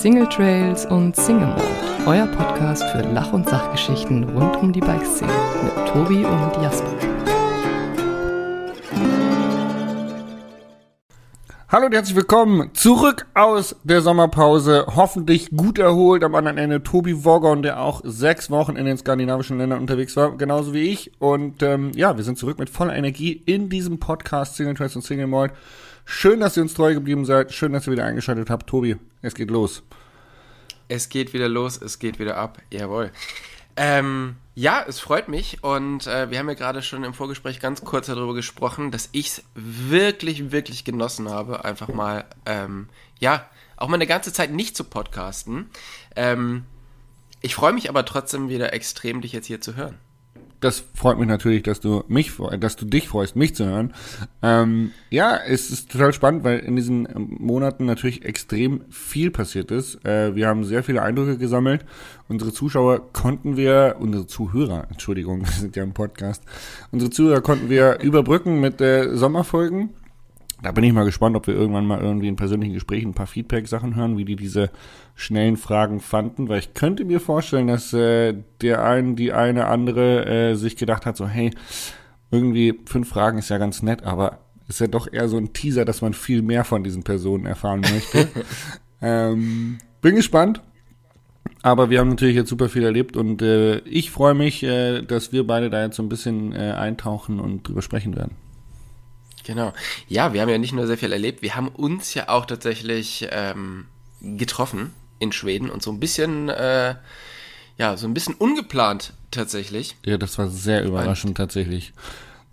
Single Trails und Single Mode, euer Podcast für Lach- und Sachgeschichten rund um die Bikeszene mit Tobi und Jasper. Hallo und herzlich willkommen zurück aus der Sommerpause. Hoffentlich gut erholt am anderen Ende Tobi Woggon, der auch sechs Wochen in den skandinavischen Ländern unterwegs war, genauso wie ich. Und ähm, ja, wir sind zurück mit voller Energie in diesem Podcast Single Trails und Single Mode. Schön, dass ihr uns treu geblieben seid. Schön, dass ihr wieder eingeschaltet habt. Tobi, es geht los. Es geht wieder los, es geht wieder ab. Jawohl. Ähm, ja, es freut mich und äh, wir haben ja gerade schon im Vorgespräch ganz kurz darüber gesprochen, dass ich es wirklich, wirklich genossen habe, einfach mal, ähm, ja, auch mal eine ganze Zeit nicht zu podcasten. Ähm, ich freue mich aber trotzdem wieder extrem, dich jetzt hier zu hören das freut mich natürlich, dass du mich, dass du dich freust, mich zu hören. Ähm, ja, es ist total spannend, weil in diesen Monaten natürlich extrem viel passiert ist. Äh, wir haben sehr viele Eindrücke gesammelt. Unsere Zuschauer konnten wir, unsere Zuhörer, Entschuldigung, wir sind ja im Podcast, unsere Zuhörer konnten wir überbrücken mit äh, Sommerfolgen. Da bin ich mal gespannt, ob wir irgendwann mal irgendwie in persönlichen Gesprächen ein paar Feedback-Sachen hören, wie die diese schnellen Fragen fanden, weil ich könnte mir vorstellen, dass äh, der ein, die eine andere äh, sich gedacht hat, so hey, irgendwie fünf Fragen ist ja ganz nett, aber ist ja doch eher so ein Teaser, dass man viel mehr von diesen Personen erfahren möchte. ähm, bin gespannt. Aber wir haben natürlich jetzt super viel erlebt und äh, ich freue mich, äh, dass wir beide da jetzt so ein bisschen äh, eintauchen und drüber sprechen werden. Genau. Ja, wir haben ja nicht nur sehr viel erlebt, wir haben uns ja auch tatsächlich ähm, getroffen in Schweden und so ein bisschen, äh, ja, so ein bisschen ungeplant tatsächlich. Ja, das war sehr überraschend und tatsächlich.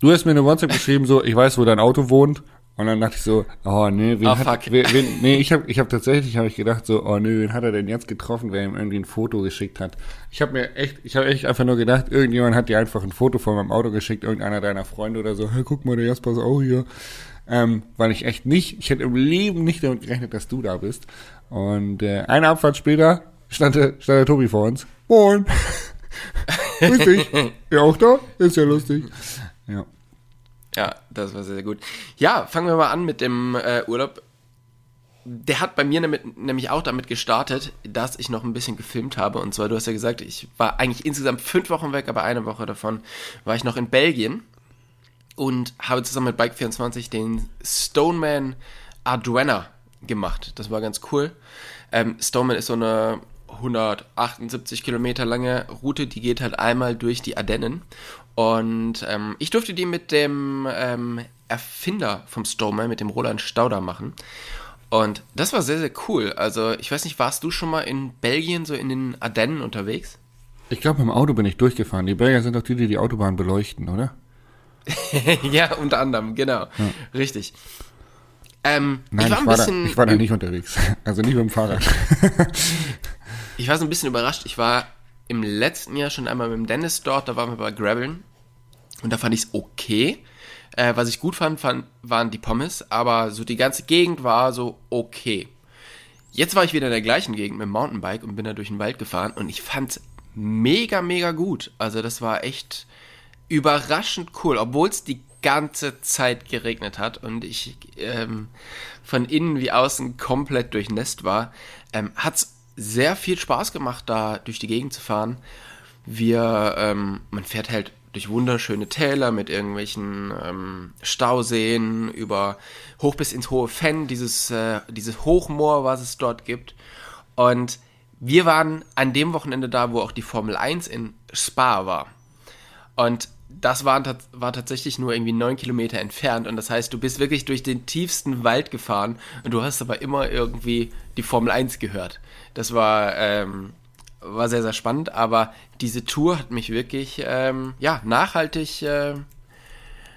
Du hast mir eine WhatsApp geschrieben, so, ich weiß, wo dein Auto wohnt. Und dann dachte ich so, oh nee, wen oh, hat, wen, wen, nee, ich habe ich hab tatsächlich habe ich gedacht so, oh nee, wen hat er denn jetzt getroffen, wer ihm irgendwie ein Foto geschickt hat. Ich habe mir echt, ich habe echt einfach nur gedacht, irgendjemand hat dir einfach ein Foto von meinem Auto geschickt, irgendeiner deiner Freunde oder so, hey, guck mal, der Jasper ist auch hier. Ähm, weil ich echt nicht, ich hätte im Leben nicht damit gerechnet, dass du da bist. Und äh, eine Abfahrt später stand der, stand der Tobi vor uns. Moin. Grüß dich. Ja, auch da? Ist ja lustig. Ja. Ja, das war sehr, sehr gut. Ja, fangen wir mal an mit dem äh, Urlaub. Der hat bei mir nämlich, nämlich auch damit gestartet, dass ich noch ein bisschen gefilmt habe. Und zwar, du hast ja gesagt, ich war eigentlich insgesamt fünf Wochen weg, aber eine Woche davon war ich noch in Belgien und habe zusammen mit Bike24 den Stoneman Arduena gemacht. Das war ganz cool. Ähm, Stoneman ist so eine 178 Kilometer lange Route, die geht halt einmal durch die Ardennen. Und ähm, ich durfte die mit dem ähm, Erfinder vom Stoneman, mit dem Roland Stauder machen. Und das war sehr, sehr cool. Also, ich weiß nicht, warst du schon mal in Belgien, so in den Ardennen unterwegs? Ich glaube, im Auto bin ich durchgefahren. Die Belgier sind doch die, die die Autobahn beleuchten, oder? ja, unter anderem, genau. Ja. Richtig. Ähm, Nein, ich war, ich war, da, ich war da nicht unterwegs. Also nicht mit dem Fahrrad. ich war so ein bisschen überrascht. Ich war im letzten Jahr schon einmal mit dem Dennis dort, da waren wir bei Graveln. Und da fand ich es okay. Äh, was ich gut fand, fand, waren die Pommes, aber so die ganze Gegend war so okay. Jetzt war ich wieder in der gleichen Gegend mit dem Mountainbike und bin da durch den Wald gefahren und ich fand es mega, mega gut. Also das war echt überraschend cool, obwohl es die ganze Zeit geregnet hat und ich ähm, von innen wie außen komplett durchnässt war, ähm, hat es sehr viel Spaß gemacht, da durch die Gegend zu fahren. Wir, ähm, man fährt halt durch wunderschöne Täler mit irgendwelchen ähm, Stauseen über hoch bis ins hohe Fenn, dieses, äh, dieses Hochmoor, was es dort gibt. Und wir waren an dem Wochenende da, wo auch die Formel 1 in Spa war. Und das war, war tatsächlich nur irgendwie neun Kilometer entfernt und das heißt, du bist wirklich durch den tiefsten Wald gefahren und du hast aber immer irgendwie die Formel 1 gehört. Das war, ähm, war sehr, sehr spannend, aber diese Tour hat mich wirklich, ähm, ja, nachhaltig, äh,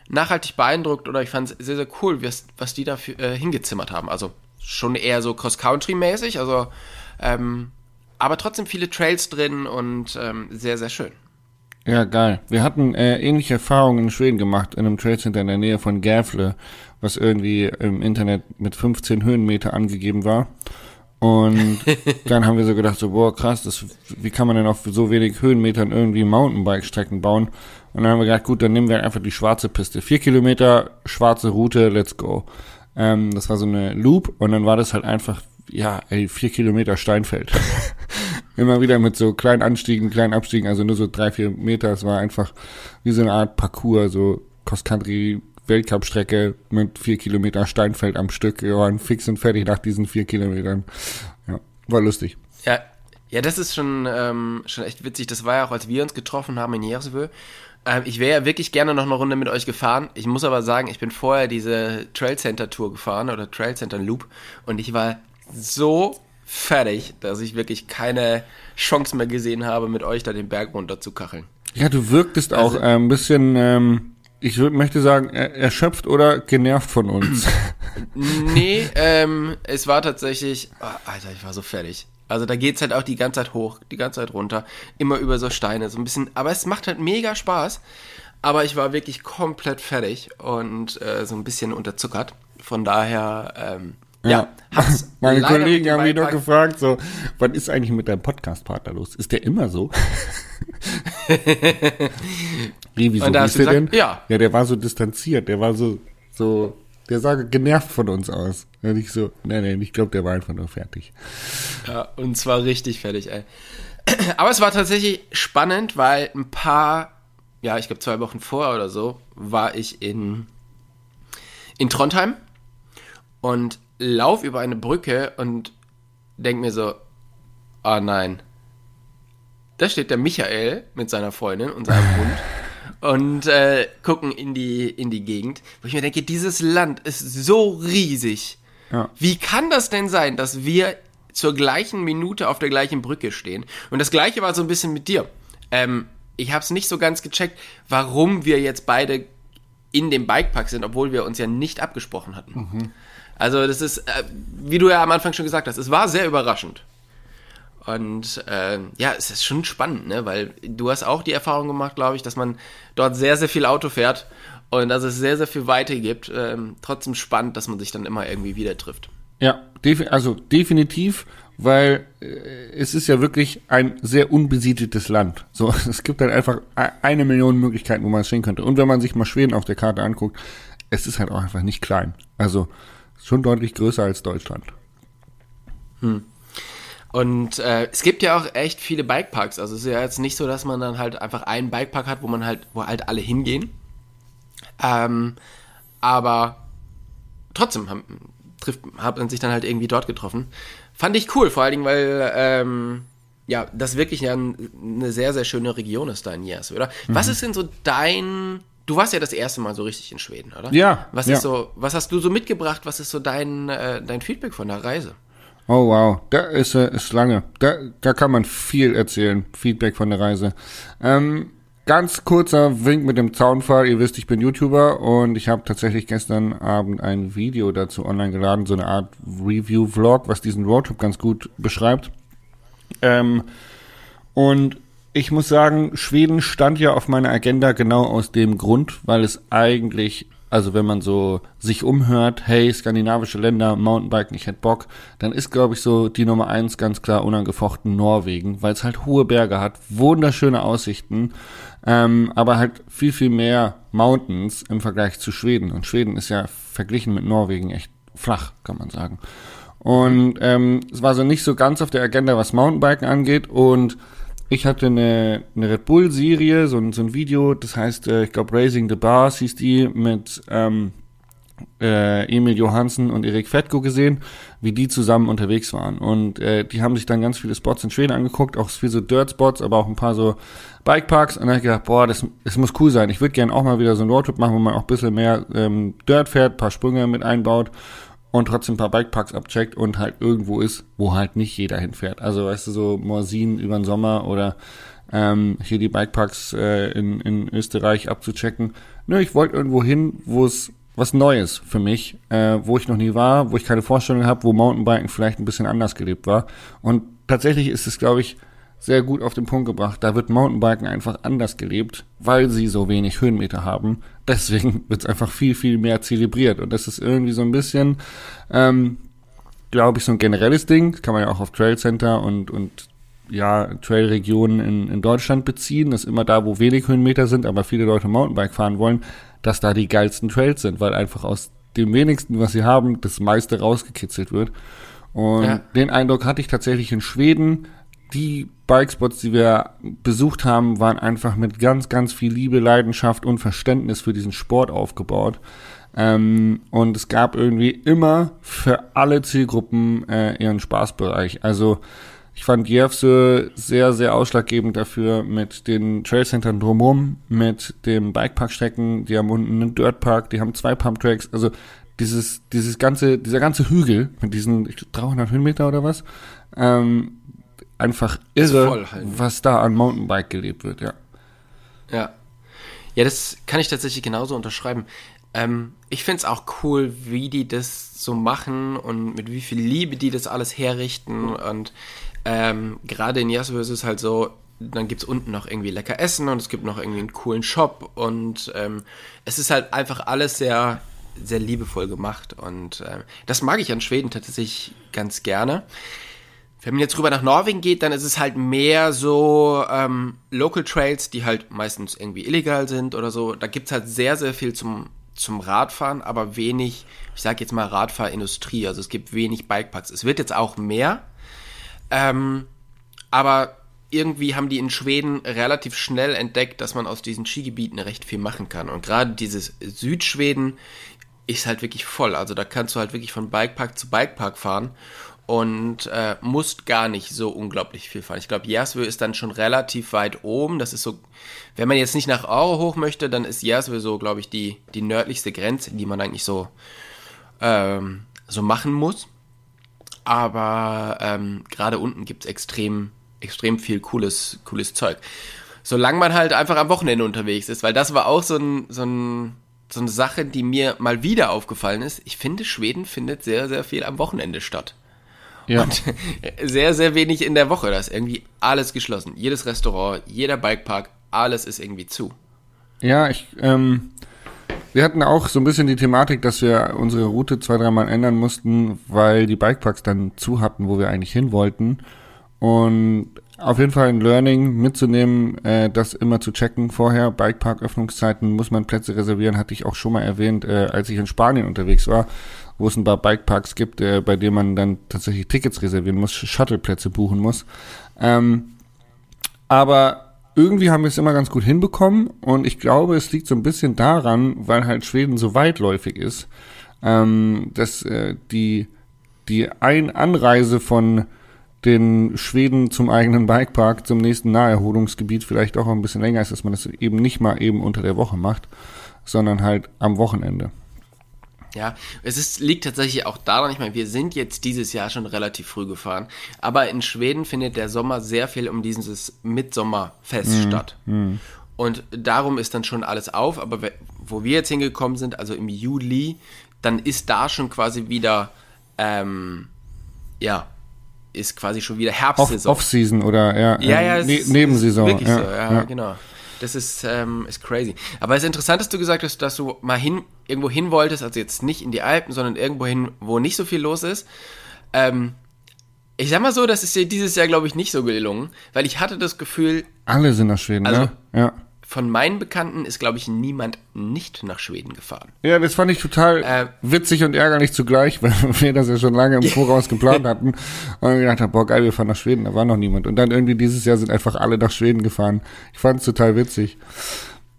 nachhaltig beeindruckt oder ich fand es sehr, sehr cool, was, was die da für, äh, hingezimmert haben. Also schon eher so Cross-Country-mäßig, also, ähm, aber trotzdem viele Trails drin und ähm, sehr, sehr schön. Ja, geil. Wir hatten äh, ähnliche Erfahrungen in Schweden gemacht, in einem Trade Center in der Nähe von Gävle, was irgendwie im Internet mit 15 Höhenmeter angegeben war. Und dann haben wir so gedacht, so, boah, krass, das, wie kann man denn auf so wenig Höhenmetern irgendwie Mountainbike-Strecken bauen? Und dann haben wir gedacht, gut, dann nehmen wir einfach die schwarze Piste. Vier Kilometer, schwarze Route, let's go. Ähm, das war so eine Loop und dann war das halt einfach ja, ey, vier Kilometer Steinfeld. Immer wieder mit so kleinen Anstiegen, kleinen Abstiegen, also nur so drei, vier Meter. Es war einfach wie so eine Art Parcours, so Cross-Country Weltcup-Strecke mit vier Kilometer Steinfeld am Stück. Wir waren fix und fertig nach diesen vier Kilometern. Ja, war lustig. Ja, ja, das ist schon, ähm, schon echt witzig. Das war ja auch, als wir uns getroffen haben in Jerseville. Ähm, ich wäre ja wirklich gerne noch eine Runde mit euch gefahren. Ich muss aber sagen, ich bin vorher diese Trail Center Tour gefahren oder Trail Center Loop und ich war so fertig, dass ich wirklich keine Chance mehr gesehen habe, mit euch da den Berg runter zu kacheln. Ja, du wirktest auch äh, ein bisschen, ähm, ich möchte sagen, er, erschöpft oder genervt von uns. nee, ähm, es war tatsächlich, oh, Alter, ich war so fertig. Also da geht's halt auch die ganze Zeit hoch, die ganze Zeit runter, immer über so Steine, so ein bisschen, aber es macht halt mega Spaß. Aber ich war wirklich komplett fertig und äh, so ein bisschen unterzuckert. Von daher, ähm, ja, ja. Meine Kollegen haben mich doch gefragt, so, was ist eigentlich mit deinem Podcast-Partner los? Ist der immer so? Wie, wieso? Und da hast du gesagt, ja. Ja, der war so distanziert, der war so, so, der sah genervt von uns aus. Und ich so, nein, nein, ich glaube, der war einfach nur fertig. Ja, und zwar richtig fertig, ey. Aber es war tatsächlich spannend, weil ein paar, ja, ich glaube zwei Wochen vorher oder so, war ich in, in Trondheim und lauf über eine Brücke und denk mir so, ah oh nein, da steht der Michael mit seiner Freundin und seinem Hund und äh, gucken in die, in die Gegend, wo ich mir denke, dieses Land ist so riesig. Ja. Wie kann das denn sein, dass wir zur gleichen Minute auf der gleichen Brücke stehen? Und das gleiche war so ein bisschen mit dir. Ähm, ich habe es nicht so ganz gecheckt, warum wir jetzt beide in dem Bikepark sind, obwohl wir uns ja nicht abgesprochen hatten. Mhm. Also das ist, äh, wie du ja am Anfang schon gesagt hast, es war sehr überraschend. Und äh, ja, es ist schon spannend, ne? weil du hast auch die Erfahrung gemacht, glaube ich, dass man dort sehr, sehr viel Auto fährt und dass es sehr, sehr viel Weite gibt. Ähm, trotzdem spannend, dass man sich dann immer irgendwie wieder trifft. Ja, also definitiv, weil äh, es ist ja wirklich ein sehr unbesiedeltes Land. So, es gibt halt einfach eine Million Möglichkeiten, wo man es stehen könnte. Und wenn man sich mal Schweden auf der Karte anguckt, es ist halt auch einfach nicht klein. Also schon deutlich größer als Deutschland. Hm. Und äh, es gibt ja auch echt viele Bikeparks. Also es ist ja jetzt nicht so, dass man dann halt einfach einen Bikepark hat, wo man halt, wo halt alle hingehen. Ähm, aber trotzdem haben, trifft, hat man sich dann halt irgendwie dort getroffen. Fand ich cool, vor allen Dingen, weil ähm, ja, das wirklich ja eine sehr, sehr schöne Region ist da in Jersey, oder? Mhm. Was ist denn so dein Du warst ja das erste Mal so richtig in Schweden, oder? Ja. Was ja. ist so, was hast du so mitgebracht? Was ist so dein, äh, dein Feedback von der Reise? Oh wow, da ist, äh, ist lange. Da, da kann man viel erzählen. Feedback von der Reise. Ähm, ganz kurzer Wink mit dem Zaunfall. Ihr wisst, ich bin YouTuber und ich habe tatsächlich gestern Abend ein Video dazu online geladen, so eine Art Review-Vlog, was diesen Roadtrip ganz gut beschreibt. Ähm, und ich muss sagen, Schweden stand ja auf meiner Agenda genau aus dem Grund, weil es eigentlich, also wenn man so sich umhört, hey, skandinavische Länder, Mountainbiken, ich hätte Bock, dann ist, glaube ich, so die Nummer eins ganz klar unangefochten Norwegen, weil es halt hohe Berge hat, wunderschöne Aussichten, ähm, aber halt viel, viel mehr Mountains im Vergleich zu Schweden. Und Schweden ist ja verglichen mit Norwegen echt flach, kann man sagen. Und ähm, es war so nicht so ganz auf der Agenda, was Mountainbiken angeht und ich hatte eine, eine Red Bull-Serie, so, ein so ein Video, das heißt, äh, ich glaube, Raising the Bars hieß die, mit ähm, äh, Emil Johansen und Erik Fettko gesehen, wie die zusammen unterwegs waren. Und äh, die haben sich dann ganz viele Spots in Schweden angeguckt, auch viel so Dirt-Spots, aber auch ein paar so Bikeparks. Und dann habe ich gedacht, boah, das, das muss cool sein. Ich würde gerne auch mal wieder so einen Roadtrip machen, wo man auch ein bisschen mehr ähm, Dirt fährt, paar Sprünge mit einbaut und trotzdem ein paar Bikeparks abcheckt und halt irgendwo ist, wo halt nicht jeder hinfährt. Also weißt du, so Morsin über den Sommer oder ähm, hier die Bikeparks äh, in, in Österreich abzuchecken. Nö, ich wollte irgendwo hin, wo es was Neues für mich, äh, wo ich noch nie war, wo ich keine Vorstellung habe, wo Mountainbiken vielleicht ein bisschen anders gelebt war. Und tatsächlich ist es, glaube ich, sehr gut auf den Punkt gebracht. Da wird Mountainbiken einfach anders gelebt, weil sie so wenig Höhenmeter haben. Deswegen wird es einfach viel, viel mehr zelebriert. Und das ist irgendwie so ein bisschen, ähm, glaube ich, so ein generelles Ding. Das kann man ja auch auf Trail Center und, und ja, Trailregionen in, in Deutschland beziehen. Das ist immer da, wo wenig Höhenmeter sind, aber viele Leute Mountainbike fahren wollen, dass da die geilsten Trails sind, weil einfach aus dem wenigsten, was sie haben, das meiste rausgekitzelt wird. Und Ja. den Eindruck hatte ich tatsächlich in Schweden. Die Bikespots, die wir besucht haben, waren einfach mit ganz, ganz viel Liebe, Leidenschaft und Verständnis für diesen Sport aufgebaut. Ähm, und es gab irgendwie immer für alle Zielgruppen äh, ihren Spaßbereich. Also ich fand Järvsö sehr, sehr ausschlaggebend dafür mit den Trailcentern drumherum, mit dem Bikeparkstrecken, die haben unten einen Dirtpark, die haben zwei Pumptracks, also dieses, dieses ganze, dieser ganze Hügel mit diesen ich glaub, 300 Höhenmeter oder was, ähm, einfach irre, halt. was da an Mountainbike gelebt wird, ja. Ja. Ja, das kann ich tatsächlich genauso unterschreiben. Ähm, ich find's auch cool, wie die das so machen und mit wie viel Liebe die das alles herrichten. Und ähm, gerade in Jasper ist es halt so, dann gibt's unten noch irgendwie lecker Essen und es gibt noch irgendwie einen coolen Shop und ähm, es ist halt einfach alles sehr, sehr liebevoll gemacht. Und äh, das mag ich an Schweden tatsächlich ganz gerne. Wenn man jetzt rüber nach Norwegen geht, dann ist es halt mehr so ähm, Local Trails, die halt meistens irgendwie illegal sind oder so. Da gibt's halt sehr, sehr viel zum, zum Radfahren, aber wenig, ich sag jetzt mal Radfahrindustrie. Also es gibt wenig Bikeparks. Es wird jetzt auch mehr, ähm, aber irgendwie haben die in Schweden relativ schnell entdeckt, dass man aus diesen Skigebieten recht viel machen kann. Und gerade dieses Südschweden ist halt wirklich voll. Also da kannst du halt wirklich von Bikepark zu Bikepark fahren und äh, musst gar nicht so unglaublich viel fahren. Ich glaube, Jersvö ist dann schon relativ weit oben. Das ist so, wenn man jetzt nicht nach Aue hoch möchte, dann ist Jersvö so, glaube ich, die, die nördlichste Grenze, die man eigentlich so, ähm, so machen muss. Aber ähm, gerade unten gibt's extrem, extrem viel cooles, cooles Zeug. Solange man halt einfach am Wochenende unterwegs ist, weil das war auch so, ein, so, ein, so eine Sache, die mir mal wieder aufgefallen ist. Ich finde, Schweden findet sehr, sehr viel am Wochenende statt. Ja. Und sehr, sehr wenig in der Woche. Da ist irgendwie alles geschlossen. Jedes Restaurant, jeder Bikepark, alles ist irgendwie zu. Ja, ich, ähm, wir hatten auch so ein bisschen die Thematik, dass wir unsere Route zwei, dreimal ändern mussten, weil die Bikeparks dann zu hatten, wo wir eigentlich hin wollten. Und auf jeden Fall ein Learning mitzunehmen, äh, das immer zu checken vorher. Bikepark-Öffnungszeiten muss man Plätze reservieren, hatte ich auch schon mal erwähnt, äh, als ich in Spanien unterwegs war, wo es ein paar Bikeparks gibt, äh, bei denen man dann tatsächlich Tickets reservieren muss, Shuttleplätze buchen muss. Ähm, aber irgendwie haben wir es immer ganz gut hinbekommen und ich glaube, es liegt so ein bisschen daran, weil halt Schweden so weitläufig ist, ähm, dass äh, die, die Ein Anreise von den Schweden zum eigenen Bikepark, zum nächsten Naherholungsgebiet vielleicht auch ein bisschen länger ist, dass man das eben nicht mal eben unter der Woche macht, sondern halt am Wochenende. Ja, es ist, liegt tatsächlich auch daran, ich meine, wir sind jetzt dieses Jahr schon relativ früh gefahren, aber in Schweden findet der Sommer sehr viel um dieses Mitsommerfest statt. Und darum ist dann schon alles auf, aber wo wir jetzt hingekommen sind, also im Juli, dann ist da schon quasi wieder, ähm, ja, ist quasi schon wieder Off- Herbstsaison. Off-Season oder ja, Ja, ja, ne Nebensaison. Wirklich ja, so, ja, genau. Das ist, ähm, ist crazy. Aber es ist interessant, dass du gesagt hast, dass du mal hin, irgendwo hin wolltest, also jetzt nicht in die Alpen, sondern irgendwo hin, wo nicht so viel los ist. Ähm, ich sag mal so, das ist dir dieses Jahr, glaube ich, nicht so gelungen, weil ich hatte das Gefühl, Alle sind nach Schweden, Also- ne? Ja. Von meinen Bekannten ist, glaube ich, niemand nicht nach Schweden gefahren. Ja, das fand ich total Äh, witzig und ärgerlich zugleich, weil wir das ja schon lange im Voraus geplant hatten. Und wir gedacht haben, boah geil, wir fahren nach Schweden, da war noch niemand. Und dann irgendwie dieses Jahr sind einfach alle nach Schweden gefahren. Ich fand es total witzig.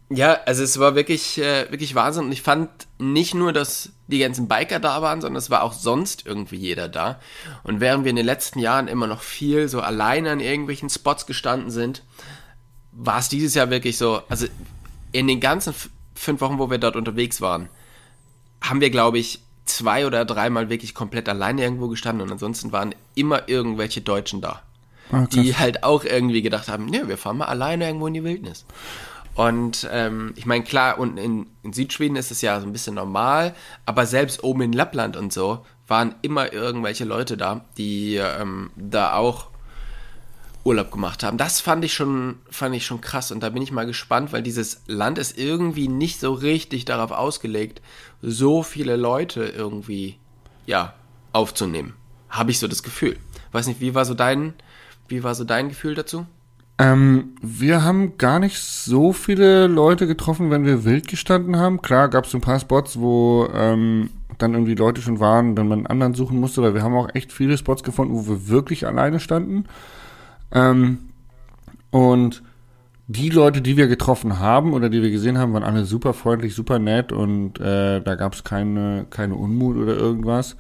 Ja, also es war wirklich, äh, wirklich Wahnsinn. Und ich fand nicht nur, dass die ganzen Biker da waren, sondern es war auch sonst irgendwie jeder da. Und während wir in den letzten Jahren immer noch viel so alleine an irgendwelchen Spots gestanden sind, war es dieses Jahr wirklich so, also in den ganzen fünf Wochen, wo wir dort unterwegs waren, haben wir, glaube ich, zwei oder dreimal wirklich komplett alleine irgendwo gestanden und ansonsten waren immer irgendwelche Deutschen da Ah, die halt auch irgendwie gedacht haben, nee, wir fahren mal alleine irgendwo in die Wildnis. Und ähm, ich meine, klar, unten in, in Südschweden ist es ja so ein bisschen normal, aber selbst oben in Lappland und so waren immer irgendwelche Leute da, die ähm, da auch Urlaub gemacht haben. Das fand ich schon, fand ich schon krass und da bin ich mal gespannt, weil dieses Land ist irgendwie nicht so richtig darauf ausgelegt, so viele Leute irgendwie, ja, aufzunehmen. Habe ich so das Gefühl. Weiß nicht, wie war so dein, wie war so dein Gefühl dazu? Ähm, wir haben gar nicht so viele Leute getroffen, wenn wir wild gestanden haben. Klar gab es ein paar Spots, wo ähm, dann irgendwie Leute schon waren, dann man einen anderen suchen musste, weil wir haben auch echt viele Spots gefunden, wo wir wirklich alleine standen. Ähm, und die Leute, die wir getroffen haben oder die wir gesehen haben, waren alle super freundlich, super nett und äh, da gab es keine, keine Unmut oder irgendwas.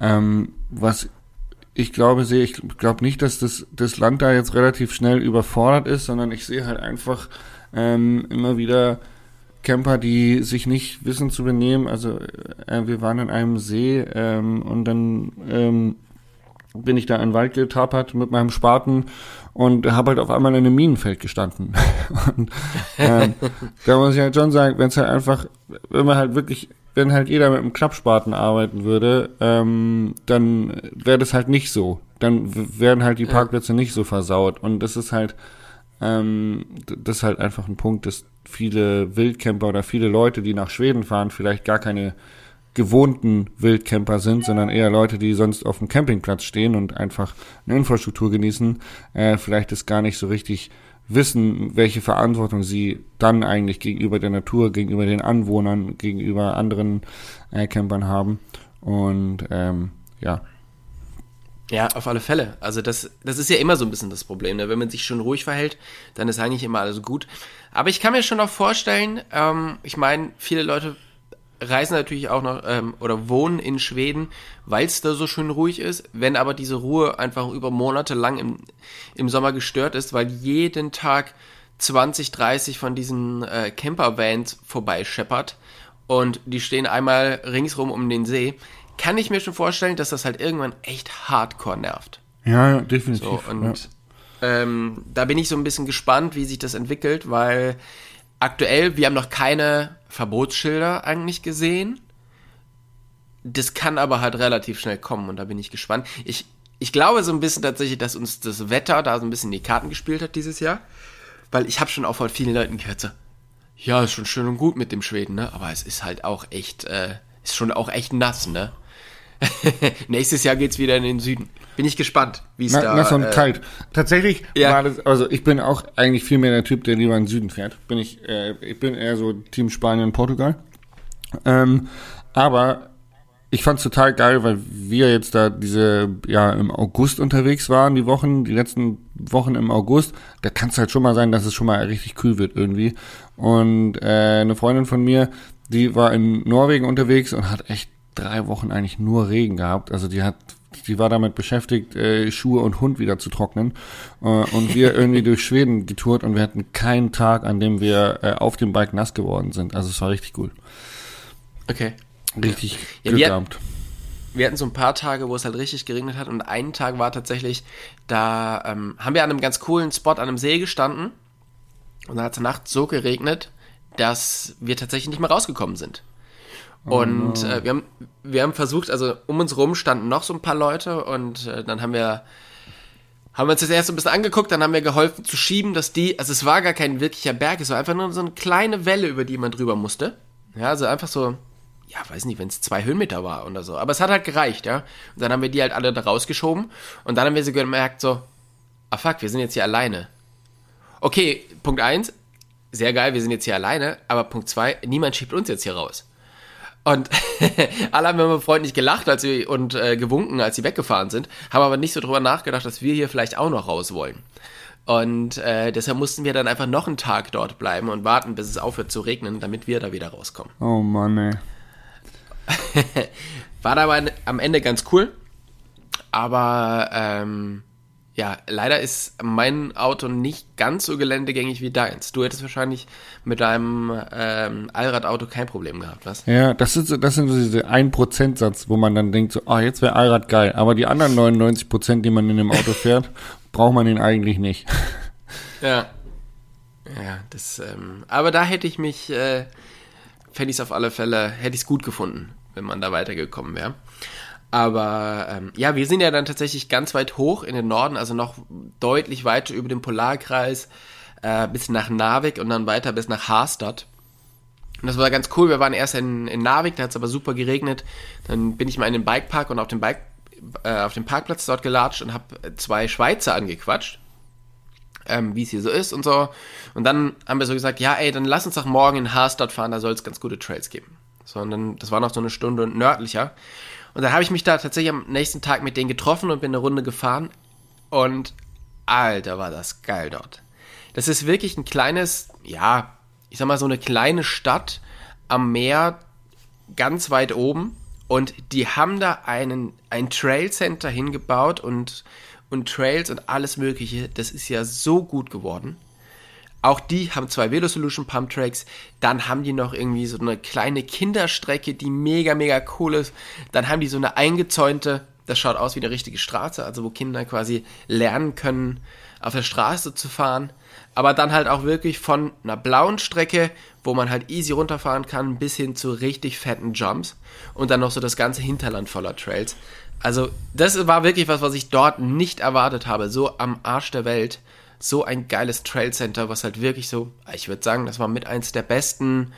Ähm, was ich glaube, sehe, ich glaube nicht, dass das, das Land da jetzt relativ schnell überfordert ist, sondern ich sehe halt einfach ähm, immer wieder Camper, die sich nicht wissen zu benehmen. Also äh, wir waren in einem See ähm, und dann ähm, bin ich da in den Wald getapert mit meinem Spaten und habe halt auf einmal in einem Minenfeld gestanden. und ähm, da muss ich halt schon sagen, wenn es halt einfach, wenn man halt wirklich, wenn halt jeder mit einem Klappspaten arbeiten würde, ähm, dann wäre das halt nicht so. Dann wären halt die Parkplätze nicht so versaut. Und das ist halt, ähm, das ist halt einfach ein Punkt, dass viele Wildcamper oder viele Leute, die nach Schweden fahren, vielleicht gar keine gewohnten Wildcamper sind, sondern eher Leute, die sonst auf dem Campingplatz stehen und einfach eine Infrastruktur genießen, äh, vielleicht es gar nicht so richtig wissen, welche Verantwortung sie dann eigentlich gegenüber der Natur, gegenüber den Anwohnern, gegenüber anderen äh, Campern haben. Und ähm, ja. Ja, auf alle Fälle. Also das, das ist ja immer so ein bisschen das Problem. Ne? Wenn man sich schon ruhig verhält, dann ist eigentlich immer alles gut. Aber ich kann mir schon auch vorstellen, ähm, ich meine, viele Leute reisen natürlich auch noch ähm, oder wohnen in Schweden, weil es da so schön ruhig ist. Wenn aber diese Ruhe einfach über Monate lang im, im Sommer gestört ist, weil jeden Tag 20, 30 von diesen äh, Camper-Vans vorbeischeppert und die stehen einmal ringsrum um den See, kann ich mir schon vorstellen, dass das halt irgendwann echt hardcore nervt. Ja, definitiv. So, und ja. ähm, da bin ich so ein bisschen gespannt, wie sich das entwickelt, weil aktuell, wir haben noch keine Verbotsschilder eigentlich gesehen. Das kann aber halt relativ schnell kommen und da bin ich gespannt. Ich, ich glaube so ein bisschen tatsächlich, dass uns das Wetter da so ein bisschen die Karten gespielt hat dieses Jahr. Weil ich habe schon auch von vielen Leuten gehört, so, ja, ist schon schön und gut mit dem Schweden, ne? Aber es ist halt auch echt, äh, ist schon auch echt nass, ne? Nächstes Jahr geht's wieder in den Süden. Bin ich gespannt, wie es da. Nass und äh, kalt. Tatsächlich ja. war das, also ich bin auch eigentlich viel mehr der Typ, der lieber in den Süden fährt. Bin ich, äh, ich bin eher so Team Spanien, Portugal. Ähm, aber ich fand's total geil, weil wir jetzt da diese, ja, im August unterwegs waren, die Wochen, die letzten Wochen im August. Da kann es halt schon mal sein, dass es schon mal richtig kühl wird irgendwie. Und äh, eine Freundin von mir, die war in Norwegen unterwegs und hat echt drei Wochen eigentlich nur Regen gehabt. Also die hat, die war damit beschäftigt, äh, Schuhe und Hund wieder zu trocknen. Äh, und wir irgendwie durch Schweden getourt und wir hatten keinen Tag, an dem wir äh, auf dem Bike nass geworden sind. Also es war richtig cool. Okay. Richtig ja, Glück wir, gehabt. Wir hatten so ein paar Tage, wo es halt richtig geregnet hat und einen Tag war tatsächlich, da ähm, haben wir an einem ganz coolen Spot an einem See gestanden und da hat es nachts so geregnet, dass wir tatsächlich nicht mehr rausgekommen sind. Und oh no. äh, wir, haben, wir haben versucht, also um uns rum standen noch so ein paar Leute und äh, dann haben wir haben wir uns das erst ein bisschen angeguckt, dann haben wir geholfen zu schieben, dass die, also es war gar kein wirklicher Berg, es war einfach nur so eine kleine Welle, über die man drüber musste. Ja, also einfach so, ja, weiß nicht, wenn es zwei Höhenmeter war oder so. Aber es hat halt gereicht, ja. Und dann haben wir die halt alle da rausgeschoben und dann haben wir sie gemerkt, so, ah fuck, wir sind jetzt hier alleine. Okay, Punkt eins, sehr geil, wir sind jetzt hier alleine, aber Punkt zwei, niemand schiebt uns jetzt hier raus. Und alle haben immer freundlich gelacht als sie, und äh, gewunken, als sie weggefahren sind, haben aber nicht so drüber nachgedacht, dass wir hier vielleicht auch noch raus wollen. Und äh, deshalb mussten wir dann einfach noch einen Tag dort bleiben und warten, bis es aufhört zu regnen, damit wir da wieder rauskommen. Oh Mann, ey. War aber am Ende ganz cool. Aber ähm, ja, leider ist mein Auto nicht ganz so geländegängig wie deins. Du hättest wahrscheinlich mit deinem ähm, Allradauto kein Problem gehabt, was? Ja, das ist das sind so diese 1%-Satz, wo man dann denkt, so, ah, oh, jetzt wäre Allrad geil. Aber die anderen 99 Prozent, die man in dem Auto fährt, braucht man ihn eigentlich nicht. Ja. Ja, das, ähm, aber da hätte ich mich, äh, fände ich es auf alle Fälle, hätte ich es gut gefunden, wenn man da weitergekommen wäre. Aber ähm, ja, wir sind ja dann tatsächlich ganz weit hoch in den Norden, also noch deutlich weiter über den Polarkreis äh, bis nach Narvik und dann weiter bis nach Harstad. Und das war ganz cool. Wir waren erst in, in Narvik, da hat es aber super geregnet. Dann bin ich mal in den Bikepark und auf dem Bike äh, auf dem Parkplatz dort gelatscht und habe zwei Schweizer angequatscht, ähm, wie es hier so ist und so. Und dann haben wir so gesagt, ja, ey, dann lass uns doch morgen in Harstad fahren, da soll es ganz gute Trails geben. sondern das war noch so eine Stunde nördlicher. Und dann habe ich mich da tatsächlich am nächsten Tag mit denen getroffen und bin eine Runde gefahren. Und Alter, war das geil dort. Das ist wirklich ein kleines, ja, ich sag mal so eine kleine Stadt am Meer, ganz weit oben. Und die haben da einen, ein Trail Center hingebaut und, und Trails und alles Mögliche. Das ist ja so gut geworden. Auch die haben zwei Velo Solution Pump Tracks. Dann haben die noch irgendwie so eine kleine Kinderstrecke, die mega, mega cool ist. Dann haben die so eine eingezäunte, das schaut aus wie eine richtige Straße, also wo Kinder quasi lernen können, auf der Straße zu fahren. Aber dann halt auch wirklich von einer blauen Strecke, wo man halt easy runterfahren kann, bis hin zu richtig fetten Jumps. Und dann noch so das ganze Hinterland voller Trails. Also, das war wirklich was, was ich dort nicht erwartet habe. So am Arsch der Welt so ein geiles Trail Center, was halt wirklich so, ich würde sagen, das war mit eins der besten,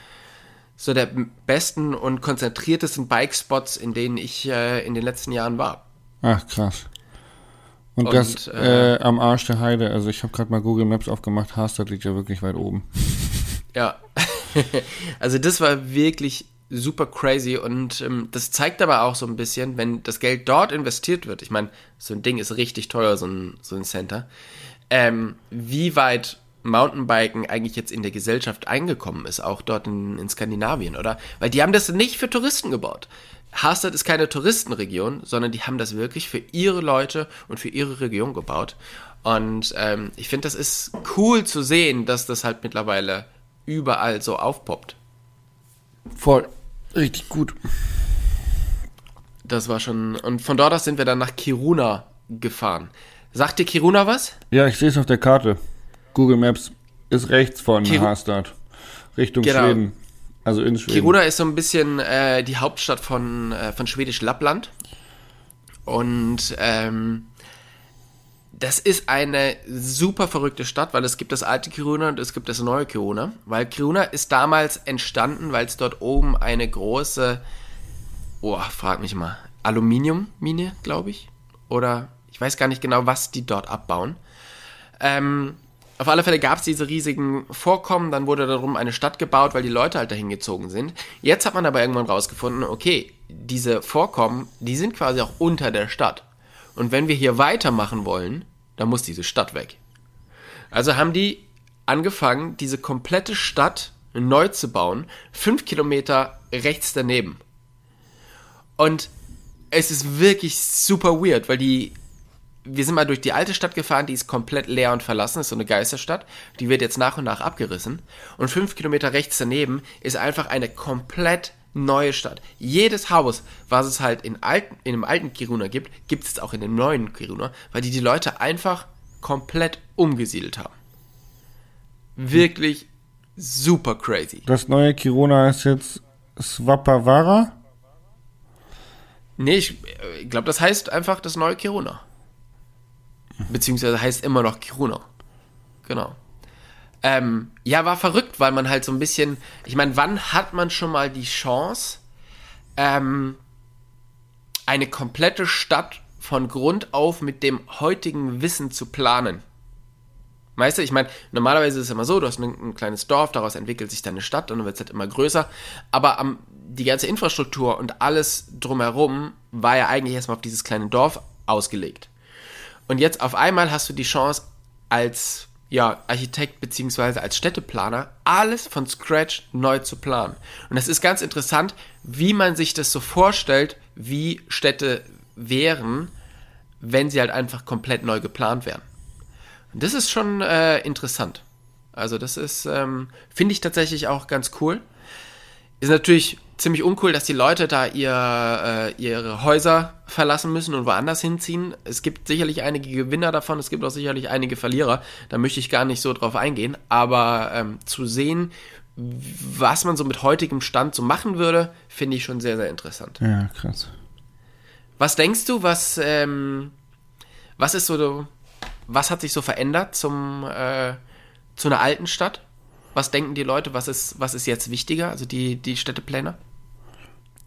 so der besten und konzentriertesten Bike-Spots, in denen ich äh, in den letzten Jahren war. Ach, krass. Und, und das äh, äh, am Arsch der Heide, also ich habe gerade mal Google Maps aufgemacht, Harstad liegt ja wirklich weit oben. Ja, also das war wirklich super crazy und ähm, das zeigt aber auch so ein bisschen, wenn das Geld dort investiert wird, ich meine, so ein Ding ist richtig teuer, so ein, so ein Center, ähm, wie weit Mountainbiken eigentlich jetzt in der Gesellschaft eingekommen ist, auch dort in, in Skandinavien, oder? Weil die haben das nicht für Touristen gebaut. Harstad ist keine Touristenregion, sondern die haben das wirklich für ihre Leute und für ihre Region gebaut. Und ähm, ich finde, das ist cool zu sehen, dass das halt mittlerweile überall so aufpoppt. Voll. Richtig gut. Das war schon. Und von dort aus sind wir dann nach Kiruna gefahren. Sagt dir Kiruna was? Ja, ich sehe es auf der Karte. Google Maps ist rechts von Kir Harstad, Richtung genau. Schweden. Also in Schweden. Kiruna ist so ein bisschen äh, die Hauptstadt von, äh, von Schwedisch Lappland. Und ähm, das ist eine super verrückte Stadt, weil es gibt das alte Kiruna und es gibt das neue Kiruna. Weil Kiruna ist damals entstanden, weil es dort oben eine große, oh, frag mich mal, Aluminiummine, glaube ich. Oder ich weiß gar nicht genau, was die dort abbauen. Ähm, auf alle Fälle gab es diese riesigen Vorkommen, dann wurde darum eine Stadt gebaut, weil die Leute halt dahin gezogen sind. Jetzt hat man aber irgendwann rausgefunden, okay, diese Vorkommen, die sind quasi auch unter der Stadt. Und wenn wir hier weitermachen wollen, dann muss diese Stadt weg. Also haben die angefangen, diese komplette Stadt neu zu bauen, fünf Kilometer rechts daneben. Und es ist wirklich super weird, weil die wir sind mal durch die alte Stadt gefahren, die ist komplett leer und verlassen, ist so eine Geisterstadt. Die wird jetzt nach und nach abgerissen. Und fünf Kilometer rechts daneben ist einfach eine komplett neue Stadt. Jedes Haus, was es halt in, alten, in dem alten Kiruna gibt, gibt es auch in dem neuen Kiruna, weil die die Leute einfach komplett umgesiedelt haben. Wirklich super crazy. Das neue Kiruna ist jetzt Swapavara? Nee, ich, äh, glaube, das heißt einfach das neue Kiruna. Beziehungsweise heißt immer noch Kiruna. Genau. Ähm, ja, war verrückt, weil man halt so ein bisschen, ich meine, wann hat man schon mal die Chance, ähm, eine komplette Stadt von Grund auf mit dem heutigen Wissen zu planen? Weißt du, ich meine, normalerweise ist es immer so, du hast ein, ein, kleines Dorf, daraus entwickelt sich deine Stadt und dann wird es halt immer größer. Aber am, die ganze Infrastruktur und alles drumherum war ja eigentlich erstmal auf dieses kleine Dorf ausgelegt. Und jetzt auf einmal hast du die Chance, als ja, Architekt beziehungsweise als Städteplaner alles von Scratch neu zu planen. Und das ist ganz interessant, wie man sich das so vorstellt, wie Städte wären, wenn sie halt einfach komplett neu geplant wären. Und das ist schon äh, interessant. Also das ist, ähm, finde ich tatsächlich auch ganz cool. Ist natürlich ziemlich uncool, dass die Leute da ihr, äh, ihre Häuser verlassen müssen und woanders hinziehen. Es gibt sicherlich einige Gewinner davon, es gibt auch sicherlich einige Verlierer. Da möchte ich gar nicht so drauf eingehen. Aber ähm, zu sehen, was man so mit heutigem Stand so machen würde, finde ich schon sehr, sehr interessant. Ja, krass. Was denkst du, was, ähm, was ist so, was hat sich so verändert zum, äh, zu einer alten Stadt? Was denken die Leute, was ist, was ist jetzt wichtiger, also die, die Städtepläner?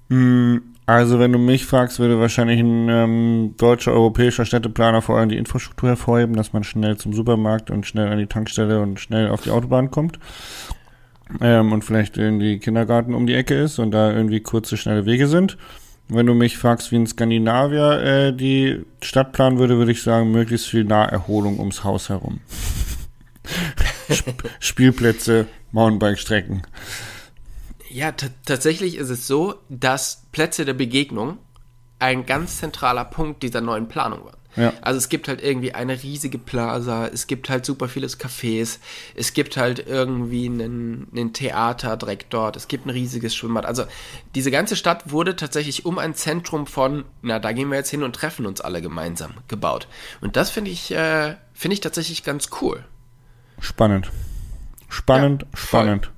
Hm, also wenn du mich fragst, würde wahrscheinlich ein ähm, deutscher, europäischer Städteplaner vor allem die Infrastruktur hervorheben, dass man schnell zum Supermarkt und schnell an die Tankstelle und schnell auf die Autobahn kommt. ähm, und vielleicht irgendwie Kindergarten um die Ecke ist und da irgendwie kurze, schnelle Wege sind. Wenn du mich fragst, wie ein Skandinavier äh, die Stadt planen würde, würde ich sagen, möglichst viel Naherholung ums Haus herum. Sp Spielplätze, Mountainbike-Strecken. Ja, tatsächlich ist es so, dass Plätze der Begegnung ein ganz zentraler Punkt dieser neuen Planung waren. Ja. Also es gibt halt irgendwie eine riesige Plaza, es gibt halt super vieles Cafés, es gibt halt irgendwie einen, einen Theater direkt dort, es gibt ein riesiges Schwimmbad. Also diese ganze Stadt wurde tatsächlich um ein Zentrum von, na, da gehen wir jetzt hin und treffen uns alle gemeinsam gebaut. Und das finde ich, äh, finde ich tatsächlich ganz cool. Spannend. Spannend, ja, spannend.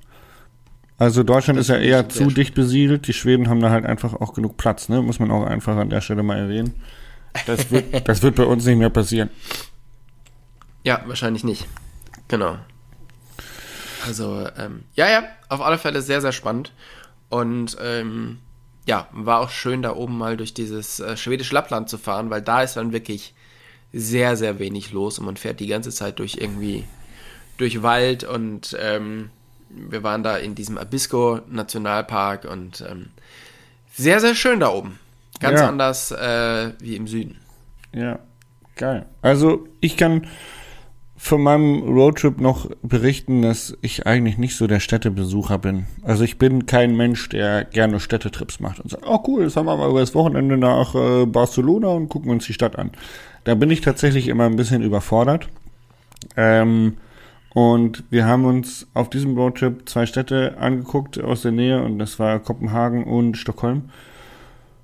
Also Deutschland das ist ja eher zu dicht besiedelt. Die Schweden haben da halt einfach auch genug Platz, ne? Muss man auch einfach an der Stelle mal erwähnen. Das wird, das wird bei uns nicht mehr passieren. Ja, wahrscheinlich nicht. Genau. Also, ähm, ja, ja, auf alle Fälle sehr, sehr spannend. Und ähm, ja, war auch schön, da oben mal durch dieses äh, schwedische Lappland zu fahren, weil da ist dann wirklich sehr, sehr wenig los und man fährt die ganze Zeit durch irgendwie durch Wald und ähm, wir waren da in diesem Abisko Nationalpark und ähm, sehr, sehr schön da oben. Ganz ja. anders äh, wie im Süden. Ja, geil. Also ich kann von meinem Roadtrip noch berichten, dass ich eigentlich nicht so der Städtebesucher bin. Also ich bin kein Mensch, der gerne Städtetrips macht und sagt, oh cool, jetzt haben wir mal über das Wochenende nach äh, Barcelona und gucken uns die Stadt an. Da bin ich tatsächlich immer ein bisschen überfordert. Ähm, und wir haben uns auf diesem Roadtrip zwei Städte angeguckt aus der Nähe und das war Kopenhagen und Stockholm.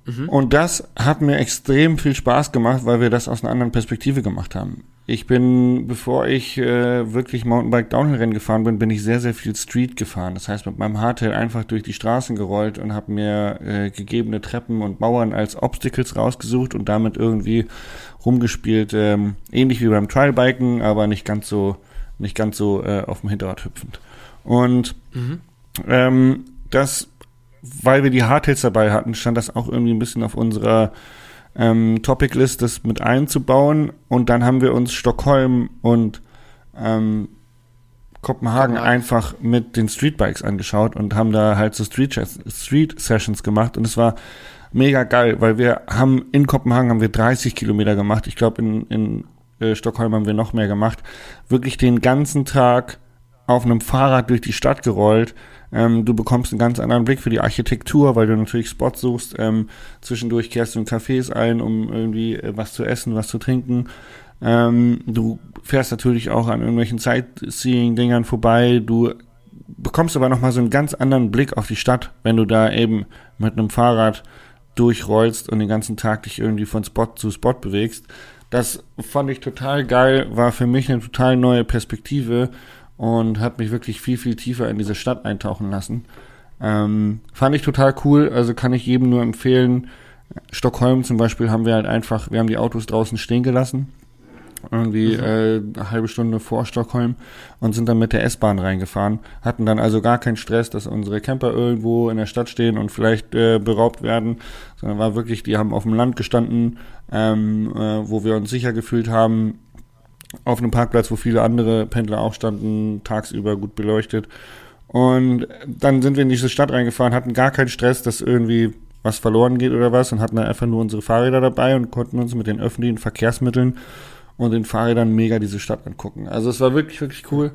Mhm. Und das hat mir extrem viel Spaß gemacht, weil wir das aus einer anderen Perspektive gemacht haben. Ich bin, bevor ich äh, wirklich Mountainbike Downhill Rennen gefahren bin, bin ich sehr, sehr viel Street gefahren. Das heißt, mit meinem Hardtail einfach durch die Straßen gerollt und habe mir äh, gegebene Treppen und Mauern als Obstacles rausgesucht und damit irgendwie rumgespielt. Ähm, ähnlich wie beim Trialbiken, aber nicht ganz so, nicht ganz so äh, auf dem Hinterrad hüpfend. Und mhm. ähm, das weil wir die Hardtails dabei hatten, stand das auch irgendwie ein bisschen auf unserer ähm, Topic-List, das mit einzubauen. Und dann haben wir uns Stockholm und ähm, Kopenhagen einfach mit den Streetbikes angeschaut und haben da halt so Street, Street Sessions gemacht und es war mega geil, weil wir haben in Kopenhagen haben wir 30 Kilometer gemacht. Ich glaube in, in äh, Stockholm haben wir noch mehr gemacht. Wirklich den ganzen Tag auf einem Fahrrad durch die Stadt gerollt, ähm, du bekommst einen ganz anderen Blick für die Architektur, weil du natürlich Spots suchst. Ähm, zwischendurch kehrst du in Cafés ein, um irgendwie äh, was zu essen, was zu trinken. Ähm, du fährst natürlich auch an irgendwelchen Sightseeing-Dingern vorbei. Du bekommst aber nochmal so einen ganz anderen Blick auf die Stadt, wenn du da eben mit einem Fahrrad durchrollst und den ganzen Tag dich irgendwie von Spot zu Spot bewegst. Das fand ich total geil, war für mich eine total neue Perspektive und habe mich wirklich viel, viel tiefer in diese Stadt eintauchen lassen. Ähm, fand ich total cool, also kann ich jedem nur empfehlen. Stockholm zum Beispiel haben wir halt einfach, wir haben die Autos draußen stehen gelassen, irgendwie mhm. äh, eine halbe Stunde vor Stockholm und sind dann mit der S-Bahn reingefahren. Hatten dann also gar keinen Stress, dass unsere Camper irgendwo in der Stadt stehen und vielleicht äh, beraubt werden, sondern war wirklich, die haben auf dem Land gestanden, ähm, äh, wo wir uns sicher gefühlt haben, auf einem Parkplatz, wo viele andere Pendler auch standen, tagsüber gut beleuchtet. Und dann sind wir in diese Stadt reingefahren, hatten gar keinen Stress, dass irgendwie was verloren geht oder was und hatten dann einfach nur unsere Fahrräder dabei und konnten uns mit den öffentlichen Verkehrsmitteln und den Fahrrädern mega diese Stadt angucken. Also es war wirklich, wirklich cool.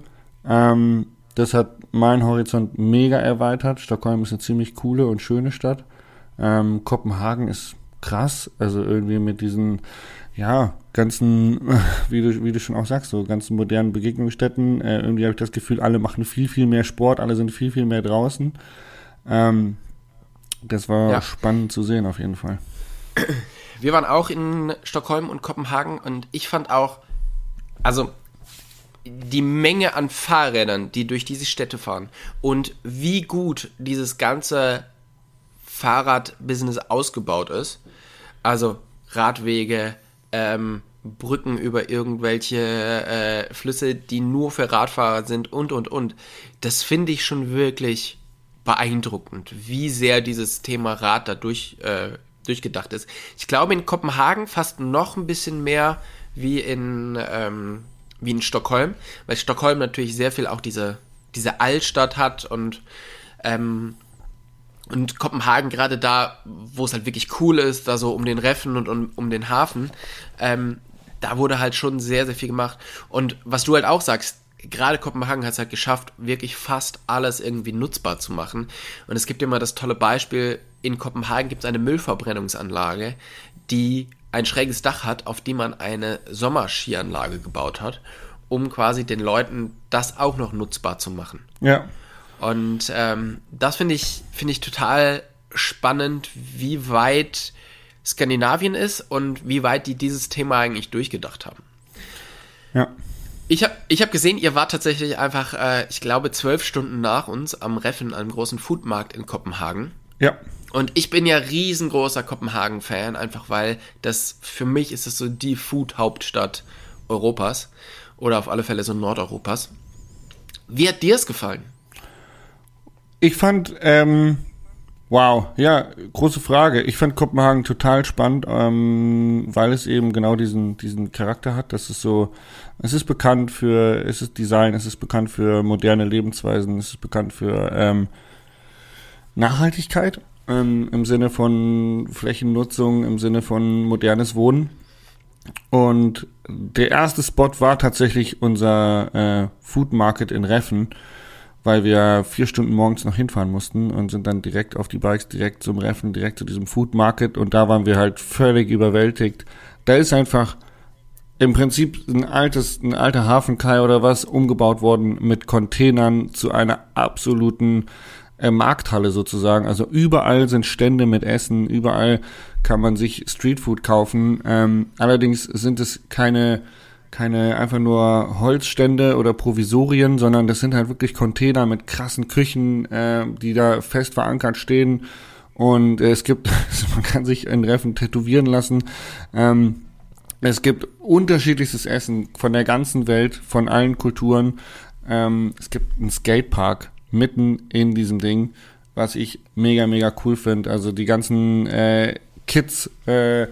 Ähm, das hat meinen Horizont mega erweitert. Stockholm ist eine ziemlich coole und schöne Stadt. Ähm, Kopenhagen ist krass, also irgendwie mit diesen ja, ganzen, wie du, wie du schon auch sagst, so ganzen modernen Begegnungsstätten. Äh, irgendwie habe ich das Gefühl, alle machen viel, viel mehr Sport, alle sind viel, viel mehr draußen. Ähm, das war ja. spannend zu sehen, auf jeden Fall. Wir waren auch in Stockholm und Kopenhagen und ich fand auch, also die Menge an Fahrrädern, die durch diese Städte fahren und wie gut dieses ganze Fahrradbusiness ausgebaut ist. Also Radwege, ähm, Brücken über irgendwelche äh, Flüsse, die nur für Radfahrer sind und, und, und. Das finde ich schon wirklich beeindruckend, wie sehr dieses Thema Rad da durch, äh, durchgedacht ist. Ich glaube in Kopenhagen fast noch ein bisschen mehr wie in, ähm, wie in Stockholm, weil Stockholm natürlich sehr viel auch diese, diese Altstadt hat und ähm, und Kopenhagen gerade da, wo es halt wirklich cool ist, da so um den Reffen und um, um den Hafen, ähm, da wurde halt schon sehr, sehr viel gemacht. Und was du halt auch sagst, gerade Kopenhagen hat es halt geschafft, wirklich fast alles irgendwie nutzbar zu machen. Und es gibt immer das tolle Beispiel, in Kopenhagen gibt es eine Müllverbrennungsanlage, die ein schräges Dach hat, auf dem man eine Sommerskianlage gebaut hat, um quasi den Leuten das auch noch nutzbar zu machen. Ja. Und ähm, das finde ich, finde ich total spannend, wie weit Skandinavien ist und wie weit die dieses Thema eigentlich durchgedacht haben. Ja. Ich habe ich hab gesehen, ihr wart tatsächlich einfach, äh, ich glaube, zwölf Stunden nach uns am Reffen, einem großen Foodmarkt in Kopenhagen. Ja. Und ich bin ja riesengroßer Kopenhagen-Fan, einfach weil das für mich ist es so die Food-Hauptstadt Europas oder auf alle Fälle so Nordeuropas. Wie hat dir es gefallen? Ich fand, ähm, wow, ja, große Frage. Ich fand Kopenhagen total spannend, ähm, weil es eben genau diesen, diesen Charakter hat. Das ist so, es ist bekannt für, es ist Design, es ist bekannt für moderne Lebensweisen, es ist bekannt für ähm, Nachhaltigkeit ähm, im Sinne von Flächennutzung, im Sinne von modernes Wohnen. Und der erste Spot war tatsächlich unser äh, Food Market in Reffen weil wir vier Stunden morgens noch hinfahren mussten und sind dann direkt auf die Bikes, direkt zum Reffen, direkt zu diesem Food Market und da waren wir halt völlig überwältigt. Da ist einfach im Prinzip ein altes, ein alter Hafenkai oder was umgebaut worden mit Containern zu einer absoluten äh, Markthalle sozusagen. Also überall sind Stände mit Essen, überall kann man sich Streetfood kaufen. Ähm, allerdings sind es keine keine einfach nur Holzstände oder Provisorien, sondern das sind halt wirklich Container mit krassen Küchen, äh, die da fest verankert stehen. Und äh, es gibt, man kann sich in Reffen tätowieren lassen. Ähm, es gibt unterschiedlichstes Essen von der ganzen Welt, von allen Kulturen. Ähm, es gibt einen Skatepark mitten in diesem Ding, was ich mega, mega cool finde. Also die ganzen äh, Kids, äh,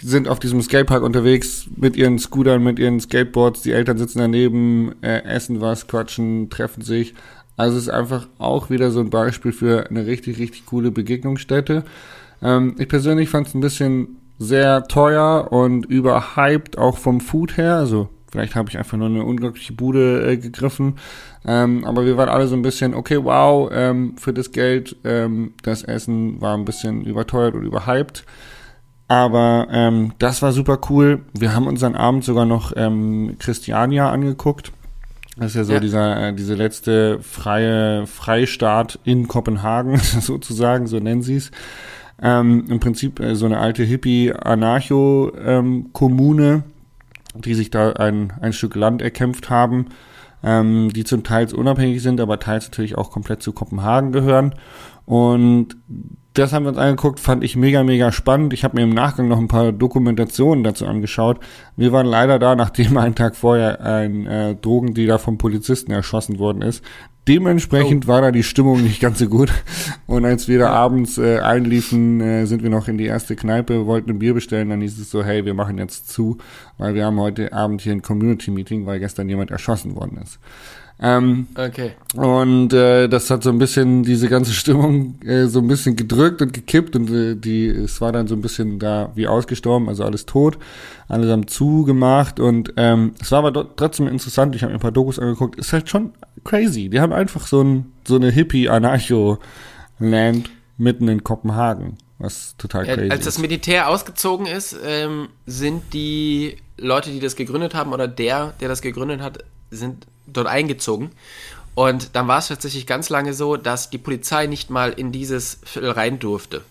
sind auf diesem Skatepark unterwegs mit ihren Scootern, mit ihren Skateboards. Die Eltern sitzen daneben, äh, essen was, quatschen, treffen sich. Also es ist einfach auch wieder so ein Beispiel für eine richtig, richtig coole Begegnungsstätte. Ähm, ich persönlich fand es ein bisschen sehr teuer und überhyped, auch vom Food her. Also vielleicht habe ich einfach nur eine unglaubliche Bude äh, gegriffen. Ähm, aber wir waren alle so ein bisschen, okay, wow, ähm, für das Geld, ähm, das Essen war ein bisschen überteuert und überhyped. Aber ähm, das war super cool. Wir haben unseren Abend sogar noch ähm, Christiania angeguckt. Das ist ja so ja. dieser äh, diese letzte freie Freistaat in Kopenhagen sozusagen, so nennen sie es. Ähm, Im Prinzip äh, so eine alte Hippie-Anarcho-Kommune, ähm, die sich da ein, ein Stück Land erkämpft haben, ähm, die zum Teils unabhängig sind, aber teils natürlich auch komplett zu Kopenhagen gehören. Und das haben wir uns angeguckt, fand ich mega, mega spannend. Ich habe mir im Nachgang noch ein paar Dokumentationen dazu angeschaut. Wir waren leider da, nachdem einen Tag vorher ein äh, Drogendealer vom Polizisten erschossen worden ist. Dementsprechend oh. war da die Stimmung nicht ganz so gut. Und als wir da abends äh, einliefen, äh, sind wir noch in die erste Kneipe, wollten ein Bier bestellen. Dann hieß es so, hey, wir machen jetzt zu, weil wir haben heute Abend hier ein Community-Meeting, weil gestern jemand erschossen worden ist. Ähm, okay. Und äh, das hat so ein bisschen diese ganze Stimmung äh, so ein bisschen gedrückt und gekippt und äh, die es war dann so ein bisschen da wie ausgestorben, also alles tot, alles haben zugemacht und ähm, es war aber trotzdem interessant. Ich habe mir ein paar Dokus angeguckt. Ist halt schon crazy. Die haben einfach so ein so eine Hippie Anarcho Land mitten in Kopenhagen, was total crazy. Ja, als das Militär ausgezogen ist, ähm, sind die Leute, die das gegründet haben oder der, der das gegründet hat, sind dort eingezogen. Und dann war es tatsächlich ganz lange so, dass die Polizei nicht mal in dieses Viertel rein durfte.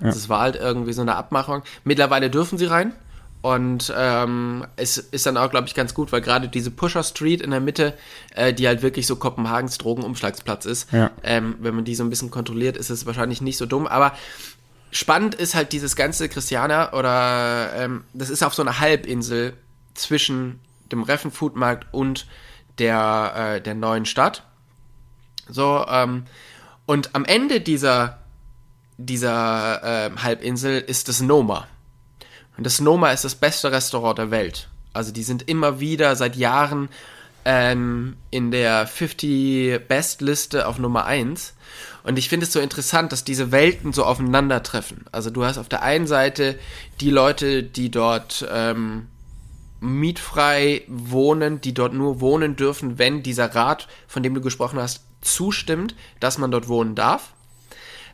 Ja. Also es war halt irgendwie so eine Abmachung. Mittlerweile dürfen sie rein. Und ähm, es ist dann auch, glaube ich, ganz gut, weil gerade diese Pusher Street in der Mitte, äh, die halt wirklich so Kopenhagens Drogenumschlagsplatz ist, ja. ähm, wenn man die so ein bisschen kontrolliert, ist es wahrscheinlich nicht so dumm. Aber spannend ist halt dieses ganze Christianer oder ähm, das ist auf so einer Halbinsel zwischen dem Reffenfoodmarkt und der, äh, der neuen Stadt. So, ähm, und am Ende dieser, dieser äh, Halbinsel ist das Noma. Und das Noma ist das beste Restaurant der Welt. Also die sind immer wieder seit Jahren ähm, in der 50 Best Liste auf Nummer 1. Und ich finde es so interessant, dass diese Welten so aufeinandertreffen. Also du hast auf der einen Seite die Leute, die dort ähm, mietfrei wohnen, die dort nur wohnen dürfen, wenn dieser Rat, von dem du gesprochen hast, zustimmt, dass man dort wohnen darf.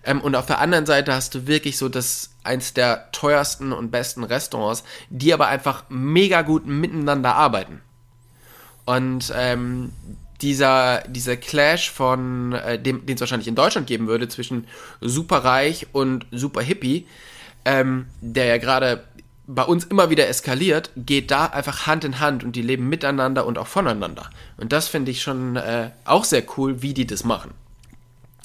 Ähm, und auf der anderen Seite hast du wirklich so das eins der teuersten und besten Restaurants, die aber einfach mega gut miteinander arbeiten. Und ähm, dieser, dieser Clash von äh, dem, den es wahrscheinlich in Deutschland geben würde, zwischen superreich und super hippie, ähm, der ja gerade bei uns immer wieder eskaliert, geht da einfach Hand in Hand und die leben miteinander und auch voneinander. Und das finde ich schon äh, auch sehr cool, wie die das machen.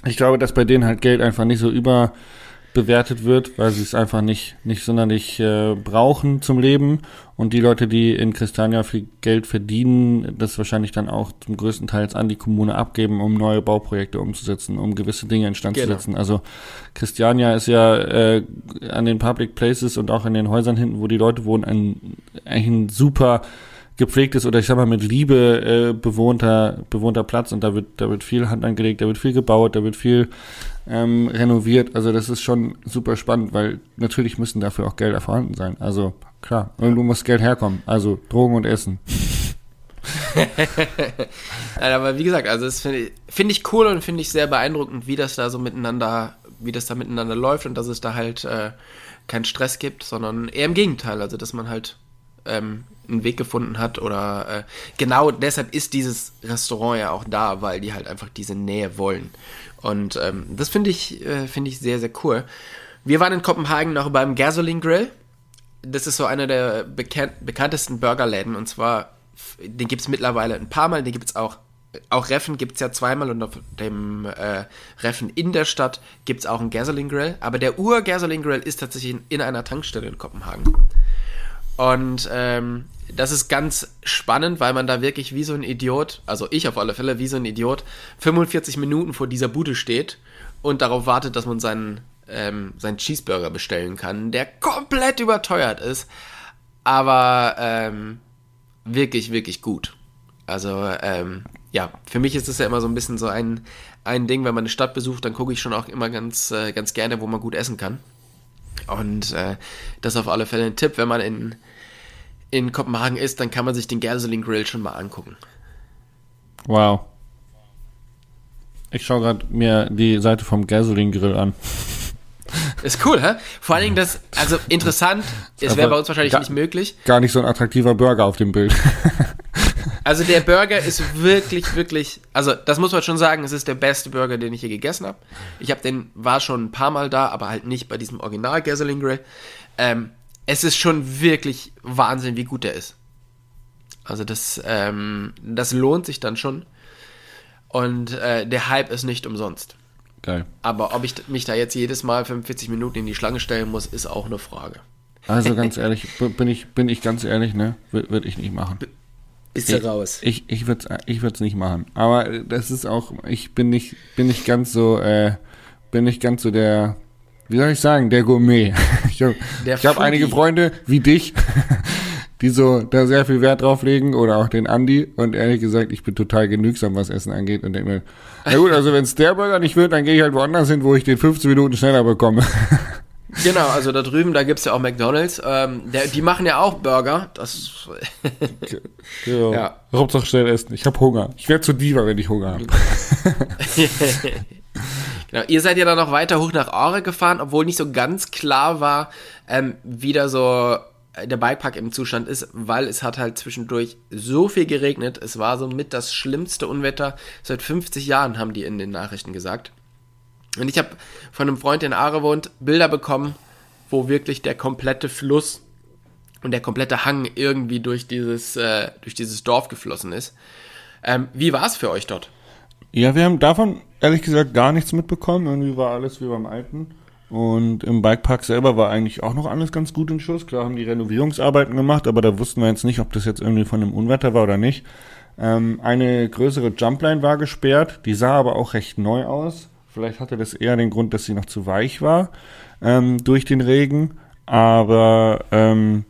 Ich glaube, dass bei denen halt Geld einfach nicht so überbewertet wird, weil sie es einfach nicht, nicht sonderlich äh, brauchen zum Leben. Und die Leute, die in Christiania viel Geld verdienen, das wahrscheinlich dann auch zum größten Teil an die Kommune abgeben, um neue Bauprojekte umzusetzen, um gewisse Dinge instand genau. zu setzen. Also Christiania ist ja äh, an den Public Places und auch in den Häusern hinten, wo die Leute wohnen, ein, eigentlich ein super gepflegtes oder ich sag mal mit Liebe äh, bewohnter bewohnter Platz und da wird da wird viel Hand angelegt, da wird viel gebaut, da wird viel ähm, renoviert. Also das ist schon super spannend, weil natürlich müssen dafür auch Gelder vorhanden sein. Also klar, irgendwo muss Geld herkommen. Also Drogen und Essen. Nein, aber wie gesagt, also das finde ich, find ich cool und finde ich sehr beeindruckend, wie das da so miteinander, wie das da miteinander läuft und dass es da halt äh, keinen Stress gibt, sondern eher im Gegenteil, also dass man halt ähm, einen Weg gefunden hat oder äh, genau deshalb ist dieses Restaurant ja auch da, weil die halt einfach diese Nähe wollen. Und ähm, das finde ich, äh, finde ich sehr, sehr cool. Wir waren in Kopenhagen noch beim Gasoline Grill. Das ist so einer der bekannt, bekanntesten Burgerläden und zwar, den gibt es mittlerweile ein paar Mal, den gibt es auch auch Reffen gibt es ja zweimal und auf dem äh, Reffen in der Stadt gibt es auch einen Gasoline Grill. Aber der Ur-Gasoline Grill ist tatsächlich in, in, einer Tankstelle in Kopenhagen. Und ähm, das ist ganz spannend, weil man da wirklich wie so ein Idiot, also ich auf alle Fälle wie so ein Idiot, 45 Minuten vor dieser Bude steht und darauf wartet, dass man seinen, ähm, seinen Cheeseburger bestellen kann, der komplett überteuert ist, aber ähm, wirklich, wirklich gut. Also, ähm, ja, für mich ist es ja immer so ein bisschen so ein, ein Ding, wenn man eine Stadt besucht, dann gucke ich schon auch immer ganz, äh, ganz gerne, wo man gut essen kann. Und äh, das ist auf alle Fälle ein Tipp, wenn man in in Kopenhagen ist, dann kann man sich den Gasoline Grill schon mal angucken. Wow. Ich schaue gerade mir die Seite vom Gasoline Grill an. Ist cool, hä? Vor allen Dingen das, also interessant, es wäre bei uns wahrscheinlich gar, nicht möglich. Gar nicht so ein attraktiver Burger auf dem Bild. Also der Burger ist wirklich, wirklich, also das muss man schon sagen, es ist der beste Burger, den ich je gegessen habe. Ich habe den, war schon ein paar Mal da, aber halt nicht bei diesem Original Gasoline Grill. Ähm, es ist schon wirklich Wahnsinn, wie gut er ist. Also das, ähm, das lohnt sich dann schon. Und äh, der Hype ist nicht umsonst. Geil. Aber ob ich mich da jetzt jedes Mal 45 Minuten in die Schlange stellen muss, ist auch eine Frage. Also ganz ehrlich, bin ich, bin ich ganz ehrlich, ne? Würde ich nicht machen. Bist du raus? Ich, ich würde es ich würd's nicht machen. Aber das ist auch, ich bin nicht, bin nicht ganz so, äh, bin nicht ganz so der, wie soll ich sagen, der Gourmet. Ich habe hab einige Freunde wie dich, die so da sehr viel Wert drauf legen oder auch den Andi und ehrlich gesagt, ich bin total genügsam, was Essen angeht und denke mir, na gut, also wenn es der Burger nicht wird, dann gehe ich halt woanders hin, wo ich den 15 Minuten schneller bekomme. Genau, also da drüben, da gibt's ja auch McDonalds. Ähm, der, die machen ja auch Burger. Das ja. ja. Hauptsache schnell essen. Ich habe Hunger. Ich werde zu Diva, wenn ich Hunger habe. Genau. Ihr seid ja dann noch weiter hoch nach Aure gefahren, obwohl nicht so ganz klar war, ähm, wie da so äh, der Bikepark im Zustand ist, weil es hat halt zwischendurch so viel geregnet. Es war so mit das schlimmste Unwetter seit 50 Jahren, haben die in den Nachrichten gesagt. Und ich habe von einem Freund, der in Aare wohnt, Bilder bekommen, wo wirklich der komplette Fluss und der komplette Hang irgendwie durch dieses, äh, durch dieses Dorf geflossen ist. Ähm, wie war es für euch dort? Ja, wir haben davon ehrlich gesagt gar nichts mitbekommen. Irgendwie war alles wie beim Alten. Und im Bikepark selber war eigentlich auch noch alles ganz gut in Schuss. Klar haben die Renovierungsarbeiten gemacht, aber da wussten wir jetzt nicht, ob das jetzt irgendwie von einem Unwetter war oder nicht. Ähm, eine größere Jumpline war gesperrt, die sah aber auch recht neu aus. Vielleicht hatte das eher den Grund, dass sie noch zu weich war ähm, durch den Regen. Aber ähm,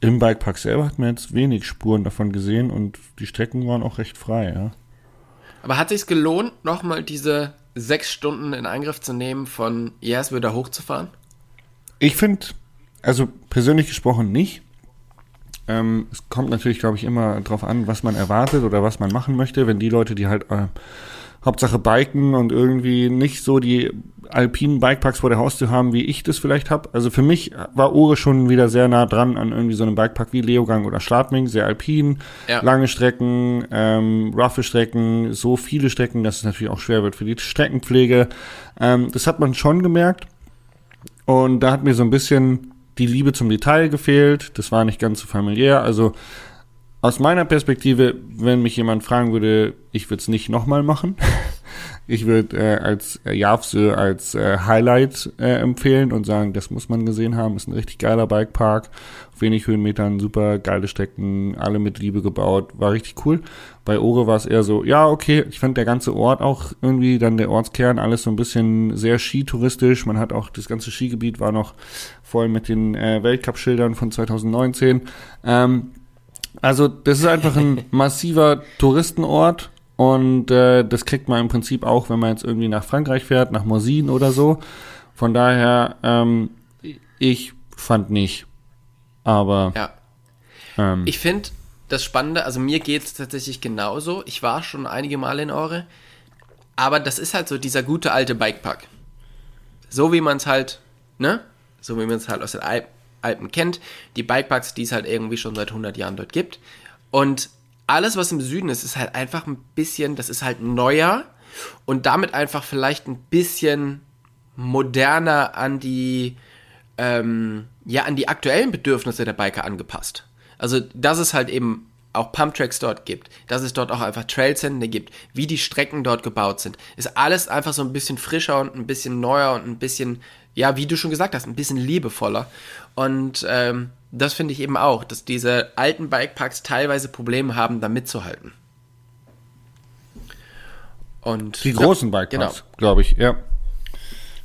im Bikepark selber hat man jetzt wenig Spuren davon gesehen und die Strecken waren auch recht frei, ja. Aber hat sich gelohnt, nochmal diese sechs Stunden in Angriff zu nehmen, von Jerswö da hochzufahren? Ich finde, also persönlich gesprochen nicht. Ähm, es kommt natürlich, glaube ich, immer drauf an, was man erwartet oder was man machen möchte. Wenn die Leute, die halt äh, Hauptsache biken und irgendwie nicht so die alpinen Bikeparks vor der Haustür haben, wie ich das vielleicht habe. Also für mich war Ure schon wieder sehr nah dran an irgendwie so einem Bikepark wie Leogang oder Schladming, sehr alpin, ja. lange Strecken, ähm, roughe Strecken, so viele Strecken, dass es natürlich auch schwer wird für die Streckenpflege. Ähm, das hat man schon gemerkt. Und da hat mir so ein bisschen die Liebe zum Detail gefehlt. Das war nicht ganz so familiär. Also aus meiner Perspektive, wenn mich jemand fragen würde, ich würde es nicht nochmal machen. Ich würde äh, als äh, Javsö als äh, Highlight äh, empfehlen und sagen, das muss man gesehen haben. Ist ein richtig geiler Bikepark. Auf wenig Höhenmetern, super geile Strecken, alle mit Liebe gebaut. War richtig cool. Bei Ore war es eher so, ja, okay, ich fand der ganze Ort auch irgendwie, dann der Ortskern, alles so ein bisschen sehr skitouristisch. Man hat auch, das ganze Skigebiet war noch voll mit den äh, Weltcup-Schildern von 2019. Ähm, also das ist einfach ein massiver Touristenort und äh, das kriegt man im Prinzip auch, wenn man jetzt irgendwie nach Frankreich fährt, nach Morsin oder so. Von daher, ähm, ich fand nicht. Aber. Ja. Ähm, ich finde das Spannende, also mir geht es tatsächlich genauso. Ich war schon einige Male in Ore. Aber das ist halt so dieser gute alte Bikepark. So wie man es halt, ne? So wie man es halt aus den Alpen, Alpen kennt. Die Bikeparks, die es halt irgendwie schon seit 100 Jahren dort gibt. Und alles, was im Süden ist, ist halt einfach ein bisschen, das ist halt neuer und damit einfach vielleicht ein bisschen moderner an die, ähm, ja, an die aktuellen Bedürfnisse der Biker angepasst. Also, dass es halt eben auch Pumptracks dort gibt, dass es dort auch einfach Trailsende gibt, wie die Strecken dort gebaut sind, ist alles einfach so ein bisschen frischer und ein bisschen neuer und ein bisschen, ja, wie du schon gesagt hast, ein bisschen liebevoller. Und ähm, das finde ich eben auch, dass diese alten Bikeparks teilweise Probleme haben, da mitzuhalten. Und die großen ja, Bikeparks, genau. glaube ich, ja.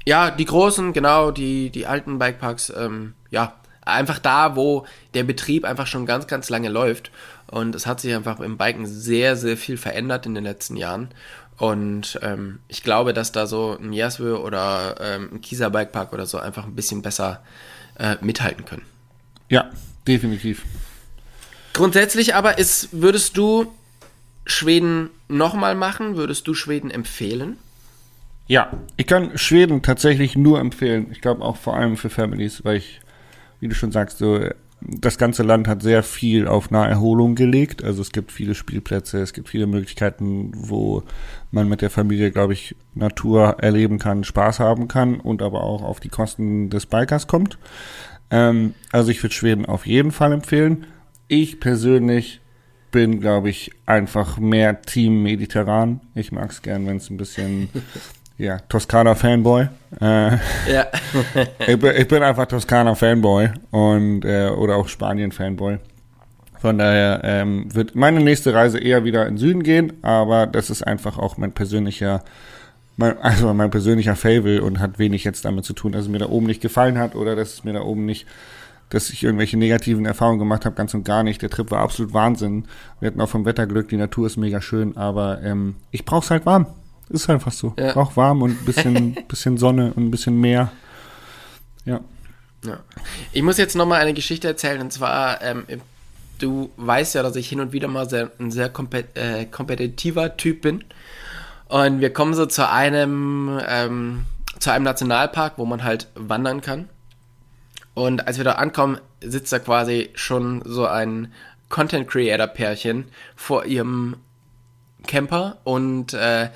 Ja, die großen, genau, die, die alten Bikeparks, ähm, ja, einfach da, wo der Betrieb einfach schon ganz, ganz lange läuft. Und es hat sich einfach im Biken sehr, sehr viel verändert in den letzten Jahren. Und ähm, ich glaube, dass da so ein Jaswö oder ähm, ein Kieser Bikepark oder so einfach ein bisschen besser äh, mithalten können. Ja, definitiv. Grundsätzlich aber ist, würdest du Schweden nochmal machen? Würdest du Schweden empfehlen? Ja, ich kann Schweden tatsächlich nur empfehlen. Ich glaube auch vor allem für Families, weil ich, wie du schon sagst, so das ganze Land hat sehr viel auf Naherholung gelegt. Also es gibt viele Spielplätze, es gibt viele Möglichkeiten, wo man mit der Familie, glaube ich, Natur erleben kann, Spaß haben kann und aber auch auf die Kosten des Bikers kommt. Ähm, also ich würde Schweden auf jeden Fall empfehlen. Ich persönlich bin, glaube ich, einfach mehr Team Mediterran. Ich mag es gern, wenn es ein bisschen, ja, Toskana-Fanboy. Äh, ja. ich, bin, ich bin einfach Toskana-Fanboy und äh, oder auch Spanien-Fanboy. Von daher ähm, wird meine nächste Reise eher wieder in Süden gehen, aber das ist einfach auch mein persönlicher mein, also mein persönlicher Fable und hat wenig jetzt damit zu tun, dass es mir da oben nicht gefallen hat oder dass es mir da oben nicht, dass ich irgendwelche negativen Erfahrungen gemacht habe, ganz und gar nicht. Der Trip war absolut Wahnsinn. Wir hatten auch vom Wetter Glück, die Natur ist mega schön, aber ähm, ich brauch's halt warm. Ist einfach so. Ja. Brauch warm und ein bisschen, bisschen Sonne und ein bisschen Meer. Ja. ja. Ich muss jetzt nochmal eine Geschichte erzählen und zwar, ähm, du weißt ja, dass ich hin und wieder mal sehr, ein sehr kompet äh, kompetitiver Typ bin. Und wir kommen so zu einem, ähm, zu einem Nationalpark, wo man halt wandern kann. Und als wir da ankommen, sitzt da quasi schon so ein Content Creator Pärchen vor ihrem Camper und äh,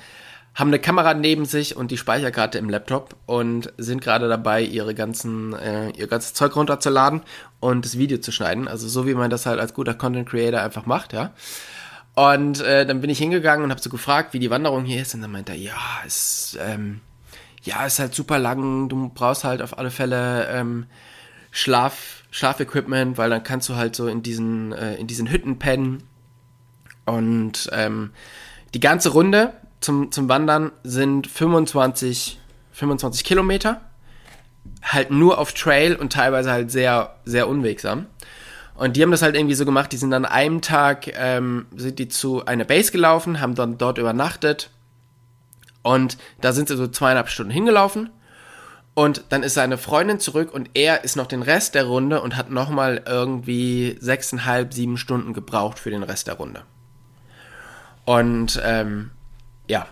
haben eine Kamera neben sich und die Speicherkarte im Laptop und sind gerade dabei, ihre ganzen, äh, ihr ganzes Zeug runterzuladen und das Video zu schneiden. Also so wie man das halt als guter Content Creator einfach macht, ja. Und äh, dann bin ich hingegangen und habe so gefragt, wie die Wanderung hier ist. Und dann meinte er, ja, ist, ähm, ja, ist halt super lang. Du brauchst halt auf alle Fälle ähm, Schlaf, Schlafequipment, weil dann kannst du halt so in diesen, äh, in diesen Hütten pennen. Und ähm, die ganze Runde zum, zum Wandern sind 25, 25 Kilometer. Halt nur auf Trail und teilweise halt sehr, sehr unwegsam. Und die haben das halt irgendwie so gemacht, die sind an einem Tag, ähm, sind die zu einer Base gelaufen, haben dann dort übernachtet. Und da sind sie so zweieinhalb Stunden hingelaufen. Und dann ist seine Freundin zurück und er ist noch den Rest der Runde und hat nochmal irgendwie sechseinhalb, sieben Stunden gebraucht für den Rest der Runde. Und ähm, ja,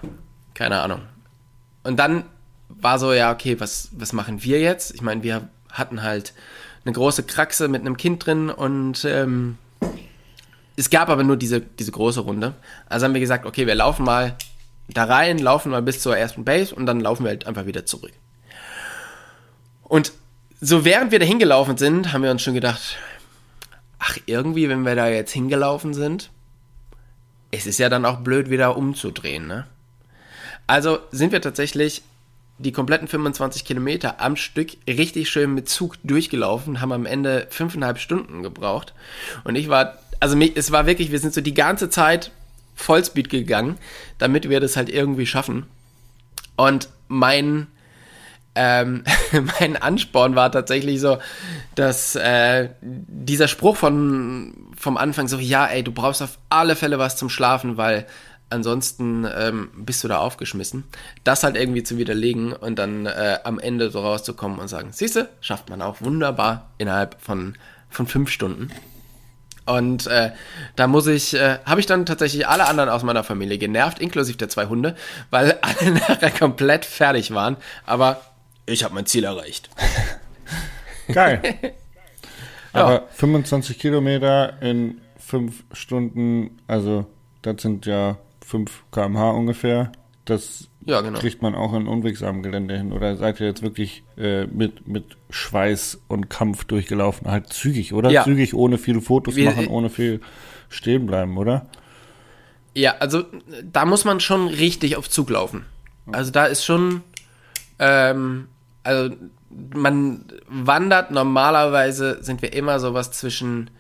keine Ahnung. Und dann war so, ja, okay, was, was machen wir jetzt? Ich meine, wir hatten halt eine große Kraxe mit einem Kind drin und ähm, es gab aber nur diese, diese große Runde. Also haben wir gesagt, okay, wir laufen mal da rein, laufen mal bis zur ersten Base und dann laufen wir halt einfach wieder zurück. Und so während wir da hingelaufen sind, haben wir uns schon gedacht, ach, irgendwie, wenn wir da jetzt hingelaufen sind, es ist ja dann auch blöd, wieder umzudrehen, ne? Also sind wir tatsächlich die kompletten 25 Kilometer am Stück richtig schön mit Zug durchgelaufen, haben am Ende fünfeinhalb Stunden gebraucht. Und ich war, also es war wirklich, wir sind so die ganze Zeit Vollspeed gegangen, damit wir das halt irgendwie schaffen. Und mein, ähm, mein Ansporn war tatsächlich so, dass äh, dieser Spruch von vom Anfang so, ja, ey, du brauchst auf alle Fälle was zum Schlafen, weil ansonsten ähm, bist du da aufgeschmissen. Das halt irgendwie zu widerlegen und dann äh, am Ende so rauszukommen und sagen, siehste, schafft man auch wunderbar innerhalb von, von fünf Stunden. Und äh, da muss ich, äh, habe ich dann tatsächlich alle anderen aus meiner Familie genervt, inklusive der zwei Hunde, weil alle nachher komplett fertig waren. Aber ich habe mein Ziel erreicht. Geil. Aber ja. 25 Kilometer in fünf Stunden, also das sind ja 5 km/h ungefähr. Das ja, genau. kriegt man auch in unwegsamem Gelände hin. Oder seid ihr jetzt wirklich äh, mit, mit Schweiß und Kampf durchgelaufen? Halt zügig, oder? Ja. Zügig, ohne viele Fotos Wie, machen, ohne viel stehen bleiben, oder? Ja, also da muss man schon richtig auf Zug laufen. Also da ist schon, ähm, also man wandert normalerweise, sind wir immer sowas zwischen,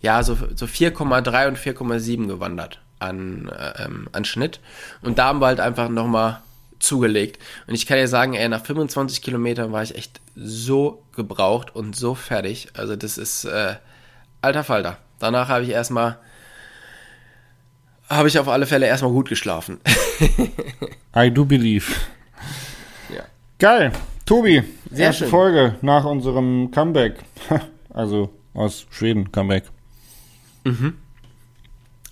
ja, so, so 4,3 und 4,7 gewandert an, äh, ähm, an Schnitt. Und da haben wir halt einfach nochmal zugelegt. Und ich kann dir sagen, ey, nach 25 Kilometern war ich echt so gebraucht und so fertig. Also das ist äh, alter Falter. Danach habe ich erstmal habe ich auf alle Fälle erstmal gut geschlafen. I do believe. Ja. Geil. Tobi, Sehr erste schön. Folge nach unserem Comeback. Also aus Schweden Comeback. Mhm.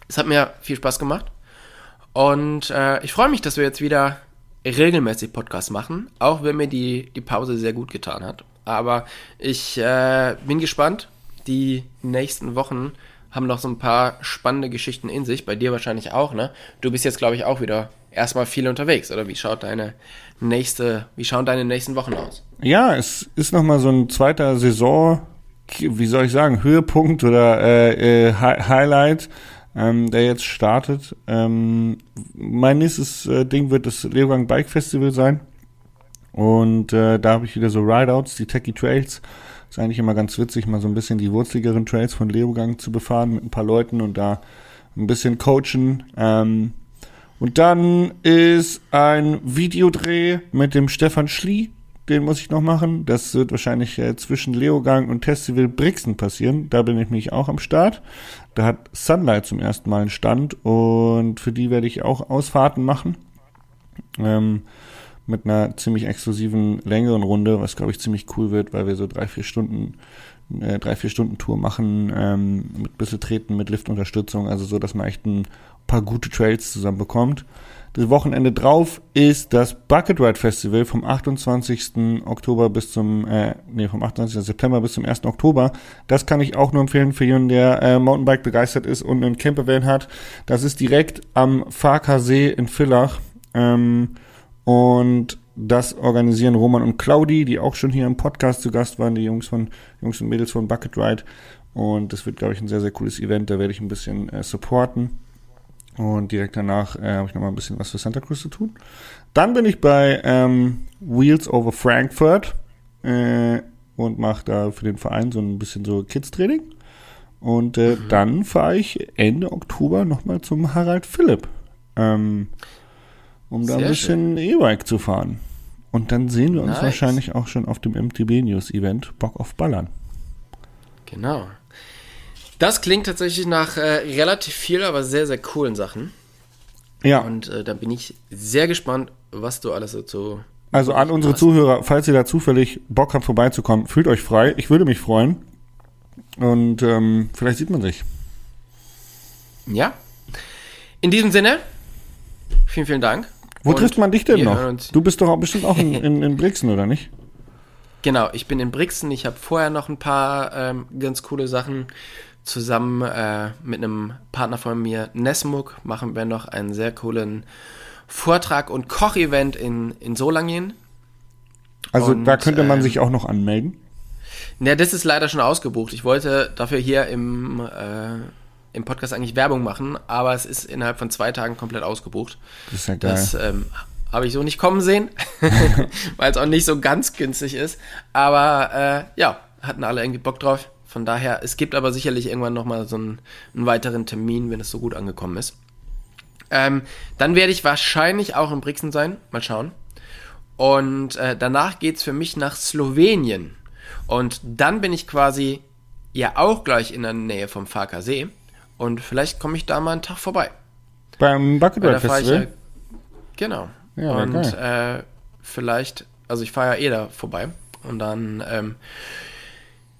Es hat mir viel Spaß gemacht. Und äh, ich freue mich, dass wir jetzt wieder regelmäßig Podcasts machen, auch wenn mir die, die Pause sehr gut getan hat. Aber ich äh, bin gespannt. Die nächsten Wochen haben noch so ein paar spannende Geschichten in sich. Bei dir wahrscheinlich auch, ne? Du bist jetzt, glaube ich, auch wieder erstmal viel unterwegs, oder wie schaut deine nächste, wie schauen deine nächsten Wochen aus? Ja, es ist nochmal so ein zweiter Saison, wie soll ich sagen, Höhepunkt oder äh, äh, Highlight ähm, der jetzt startet. Ähm, mein nächstes äh, Ding wird das Leogang Bike Festival sein. Und äh, da habe ich wieder so Rideouts, die Techie Trails. Ist eigentlich immer ganz witzig, mal so ein bisschen die wurzeligeren Trails von Leogang zu befahren mit ein paar Leuten und da ein bisschen coachen. Ähm, und dann ist ein Videodreh mit dem Stefan Schlie den muss ich noch machen. Das wird wahrscheinlich äh, zwischen Leogang und Festival Brixen passieren. Da bin ich mich auch am Start. Da hat Sunlight zum ersten Mal einen Stand und für die werde ich auch Ausfahrten machen. Ähm, mit einer ziemlich exklusiven, längeren Runde, was glaube ich ziemlich cool wird, weil wir so drei, vier Stunden, äh, drei, vier Stunden Tour machen, ähm, mit bisschen Treten, mit Liftunterstützung, also so, dass man echt ein paar gute Trails zusammen bekommt. Das Wochenende drauf ist das Bucket Ride Festival vom 28. Oktober bis zum, äh, nee, vom 28. September bis zum 1. Oktober. Das kann ich auch nur empfehlen für jemanden, der äh, Mountainbike begeistert ist und einen Campervan hat. Das ist direkt am Farker See in Villach. Ähm, und das organisieren Roman und Claudi, die auch schon hier im Podcast zu Gast waren, die Jungs von Jungs und Mädels von Bucket Ride. Und das wird, glaube ich, ein sehr, sehr cooles Event. Da werde ich ein bisschen äh, supporten. Und direkt danach äh, habe ich nochmal ein bisschen was für Santa Cruz zu tun. Dann bin ich bei ähm, Wheels over Frankfurt äh, und mache da für den Verein so ein bisschen so Kids-Training. Und äh, mhm. dann fahre ich Ende Oktober nochmal zum Harald Philipp, ähm, um da Sehr ein bisschen E-Bike zu fahren. Und dann sehen wir uns nice. wahrscheinlich auch schon auf dem MTB News Event Bock auf Ballern. Genau. Das klingt tatsächlich nach äh, relativ viel, aber sehr, sehr coolen Sachen. Ja. Und äh, da bin ich sehr gespannt, was du alles dazu. Also an unsere hast. Zuhörer, falls ihr da zufällig Bock habt, vorbeizukommen, fühlt euch frei. Ich würde mich freuen. Und ähm, vielleicht sieht man sich. Ja. In diesem Sinne, vielen, vielen Dank. Wo Und trifft man dich denn noch? Du bist doch auch bestimmt auch in, in, in Brixen, oder nicht? Genau, ich bin in Brixen. Ich habe vorher noch ein paar ähm, ganz coole Sachen. Zusammen äh, mit einem Partner von mir, Nesmuk, machen wir noch einen sehr coolen Vortrag und Kochevent in, in Solangien. Also Und, da könnte man ähm, sich auch noch anmelden. Ja, das ist leider schon ausgebucht. Ich wollte dafür hier im, äh, im Podcast eigentlich Werbung machen, aber es ist innerhalb von zwei Tagen komplett ausgebucht. Das ist ja geil. Das ähm, habe ich so nicht kommen sehen, weil es auch nicht so ganz günstig ist. Aber äh, ja, hatten alle irgendwie Bock drauf. Von daher, es gibt aber sicherlich irgendwann nochmal so einen, einen weiteren Termin, wenn es so gut angekommen ist. Ähm, dann werde ich wahrscheinlich auch in Brixen sein. Mal schauen. Und äh, danach geht's für mich nach Slowenien. Und dann bin ich quasi ja auch gleich in der Nähe vom Farker See. Und vielleicht komme ich da mal einen Tag vorbei. Beim Bucket Weil Ride ich ja, Festival. genau. Ja, und geil. äh, vielleicht, also ich fahre ja eh da vorbei. Und dann, ähm,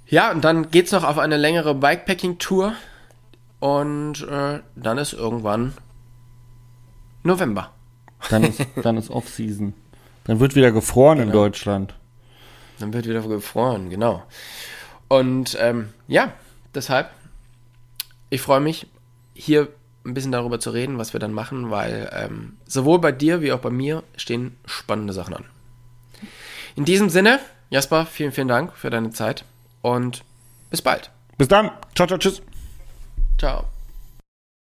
ja, und dann geht's noch auf eine längere Bikepacking-Tour. Und äh, dann ist irgendwann November. Dann ist, dann ist Off-Season. Dann wird wieder gefroren in Genau. Deutschland. Dann wird wieder gefroren, genau. Und ähm, ja, deshalb, ich freue mich, hier ein bisschen darüber zu reden, was wir dann machen, weil ähm, sowohl bei dir wie auch bei mir stehen spannende Sachen an. In diesem Sinne, Jasper, vielen, vielen Dank für deine Zeit und bis bald. Bis dann. Ciao, ciao, tschüss. Ciao.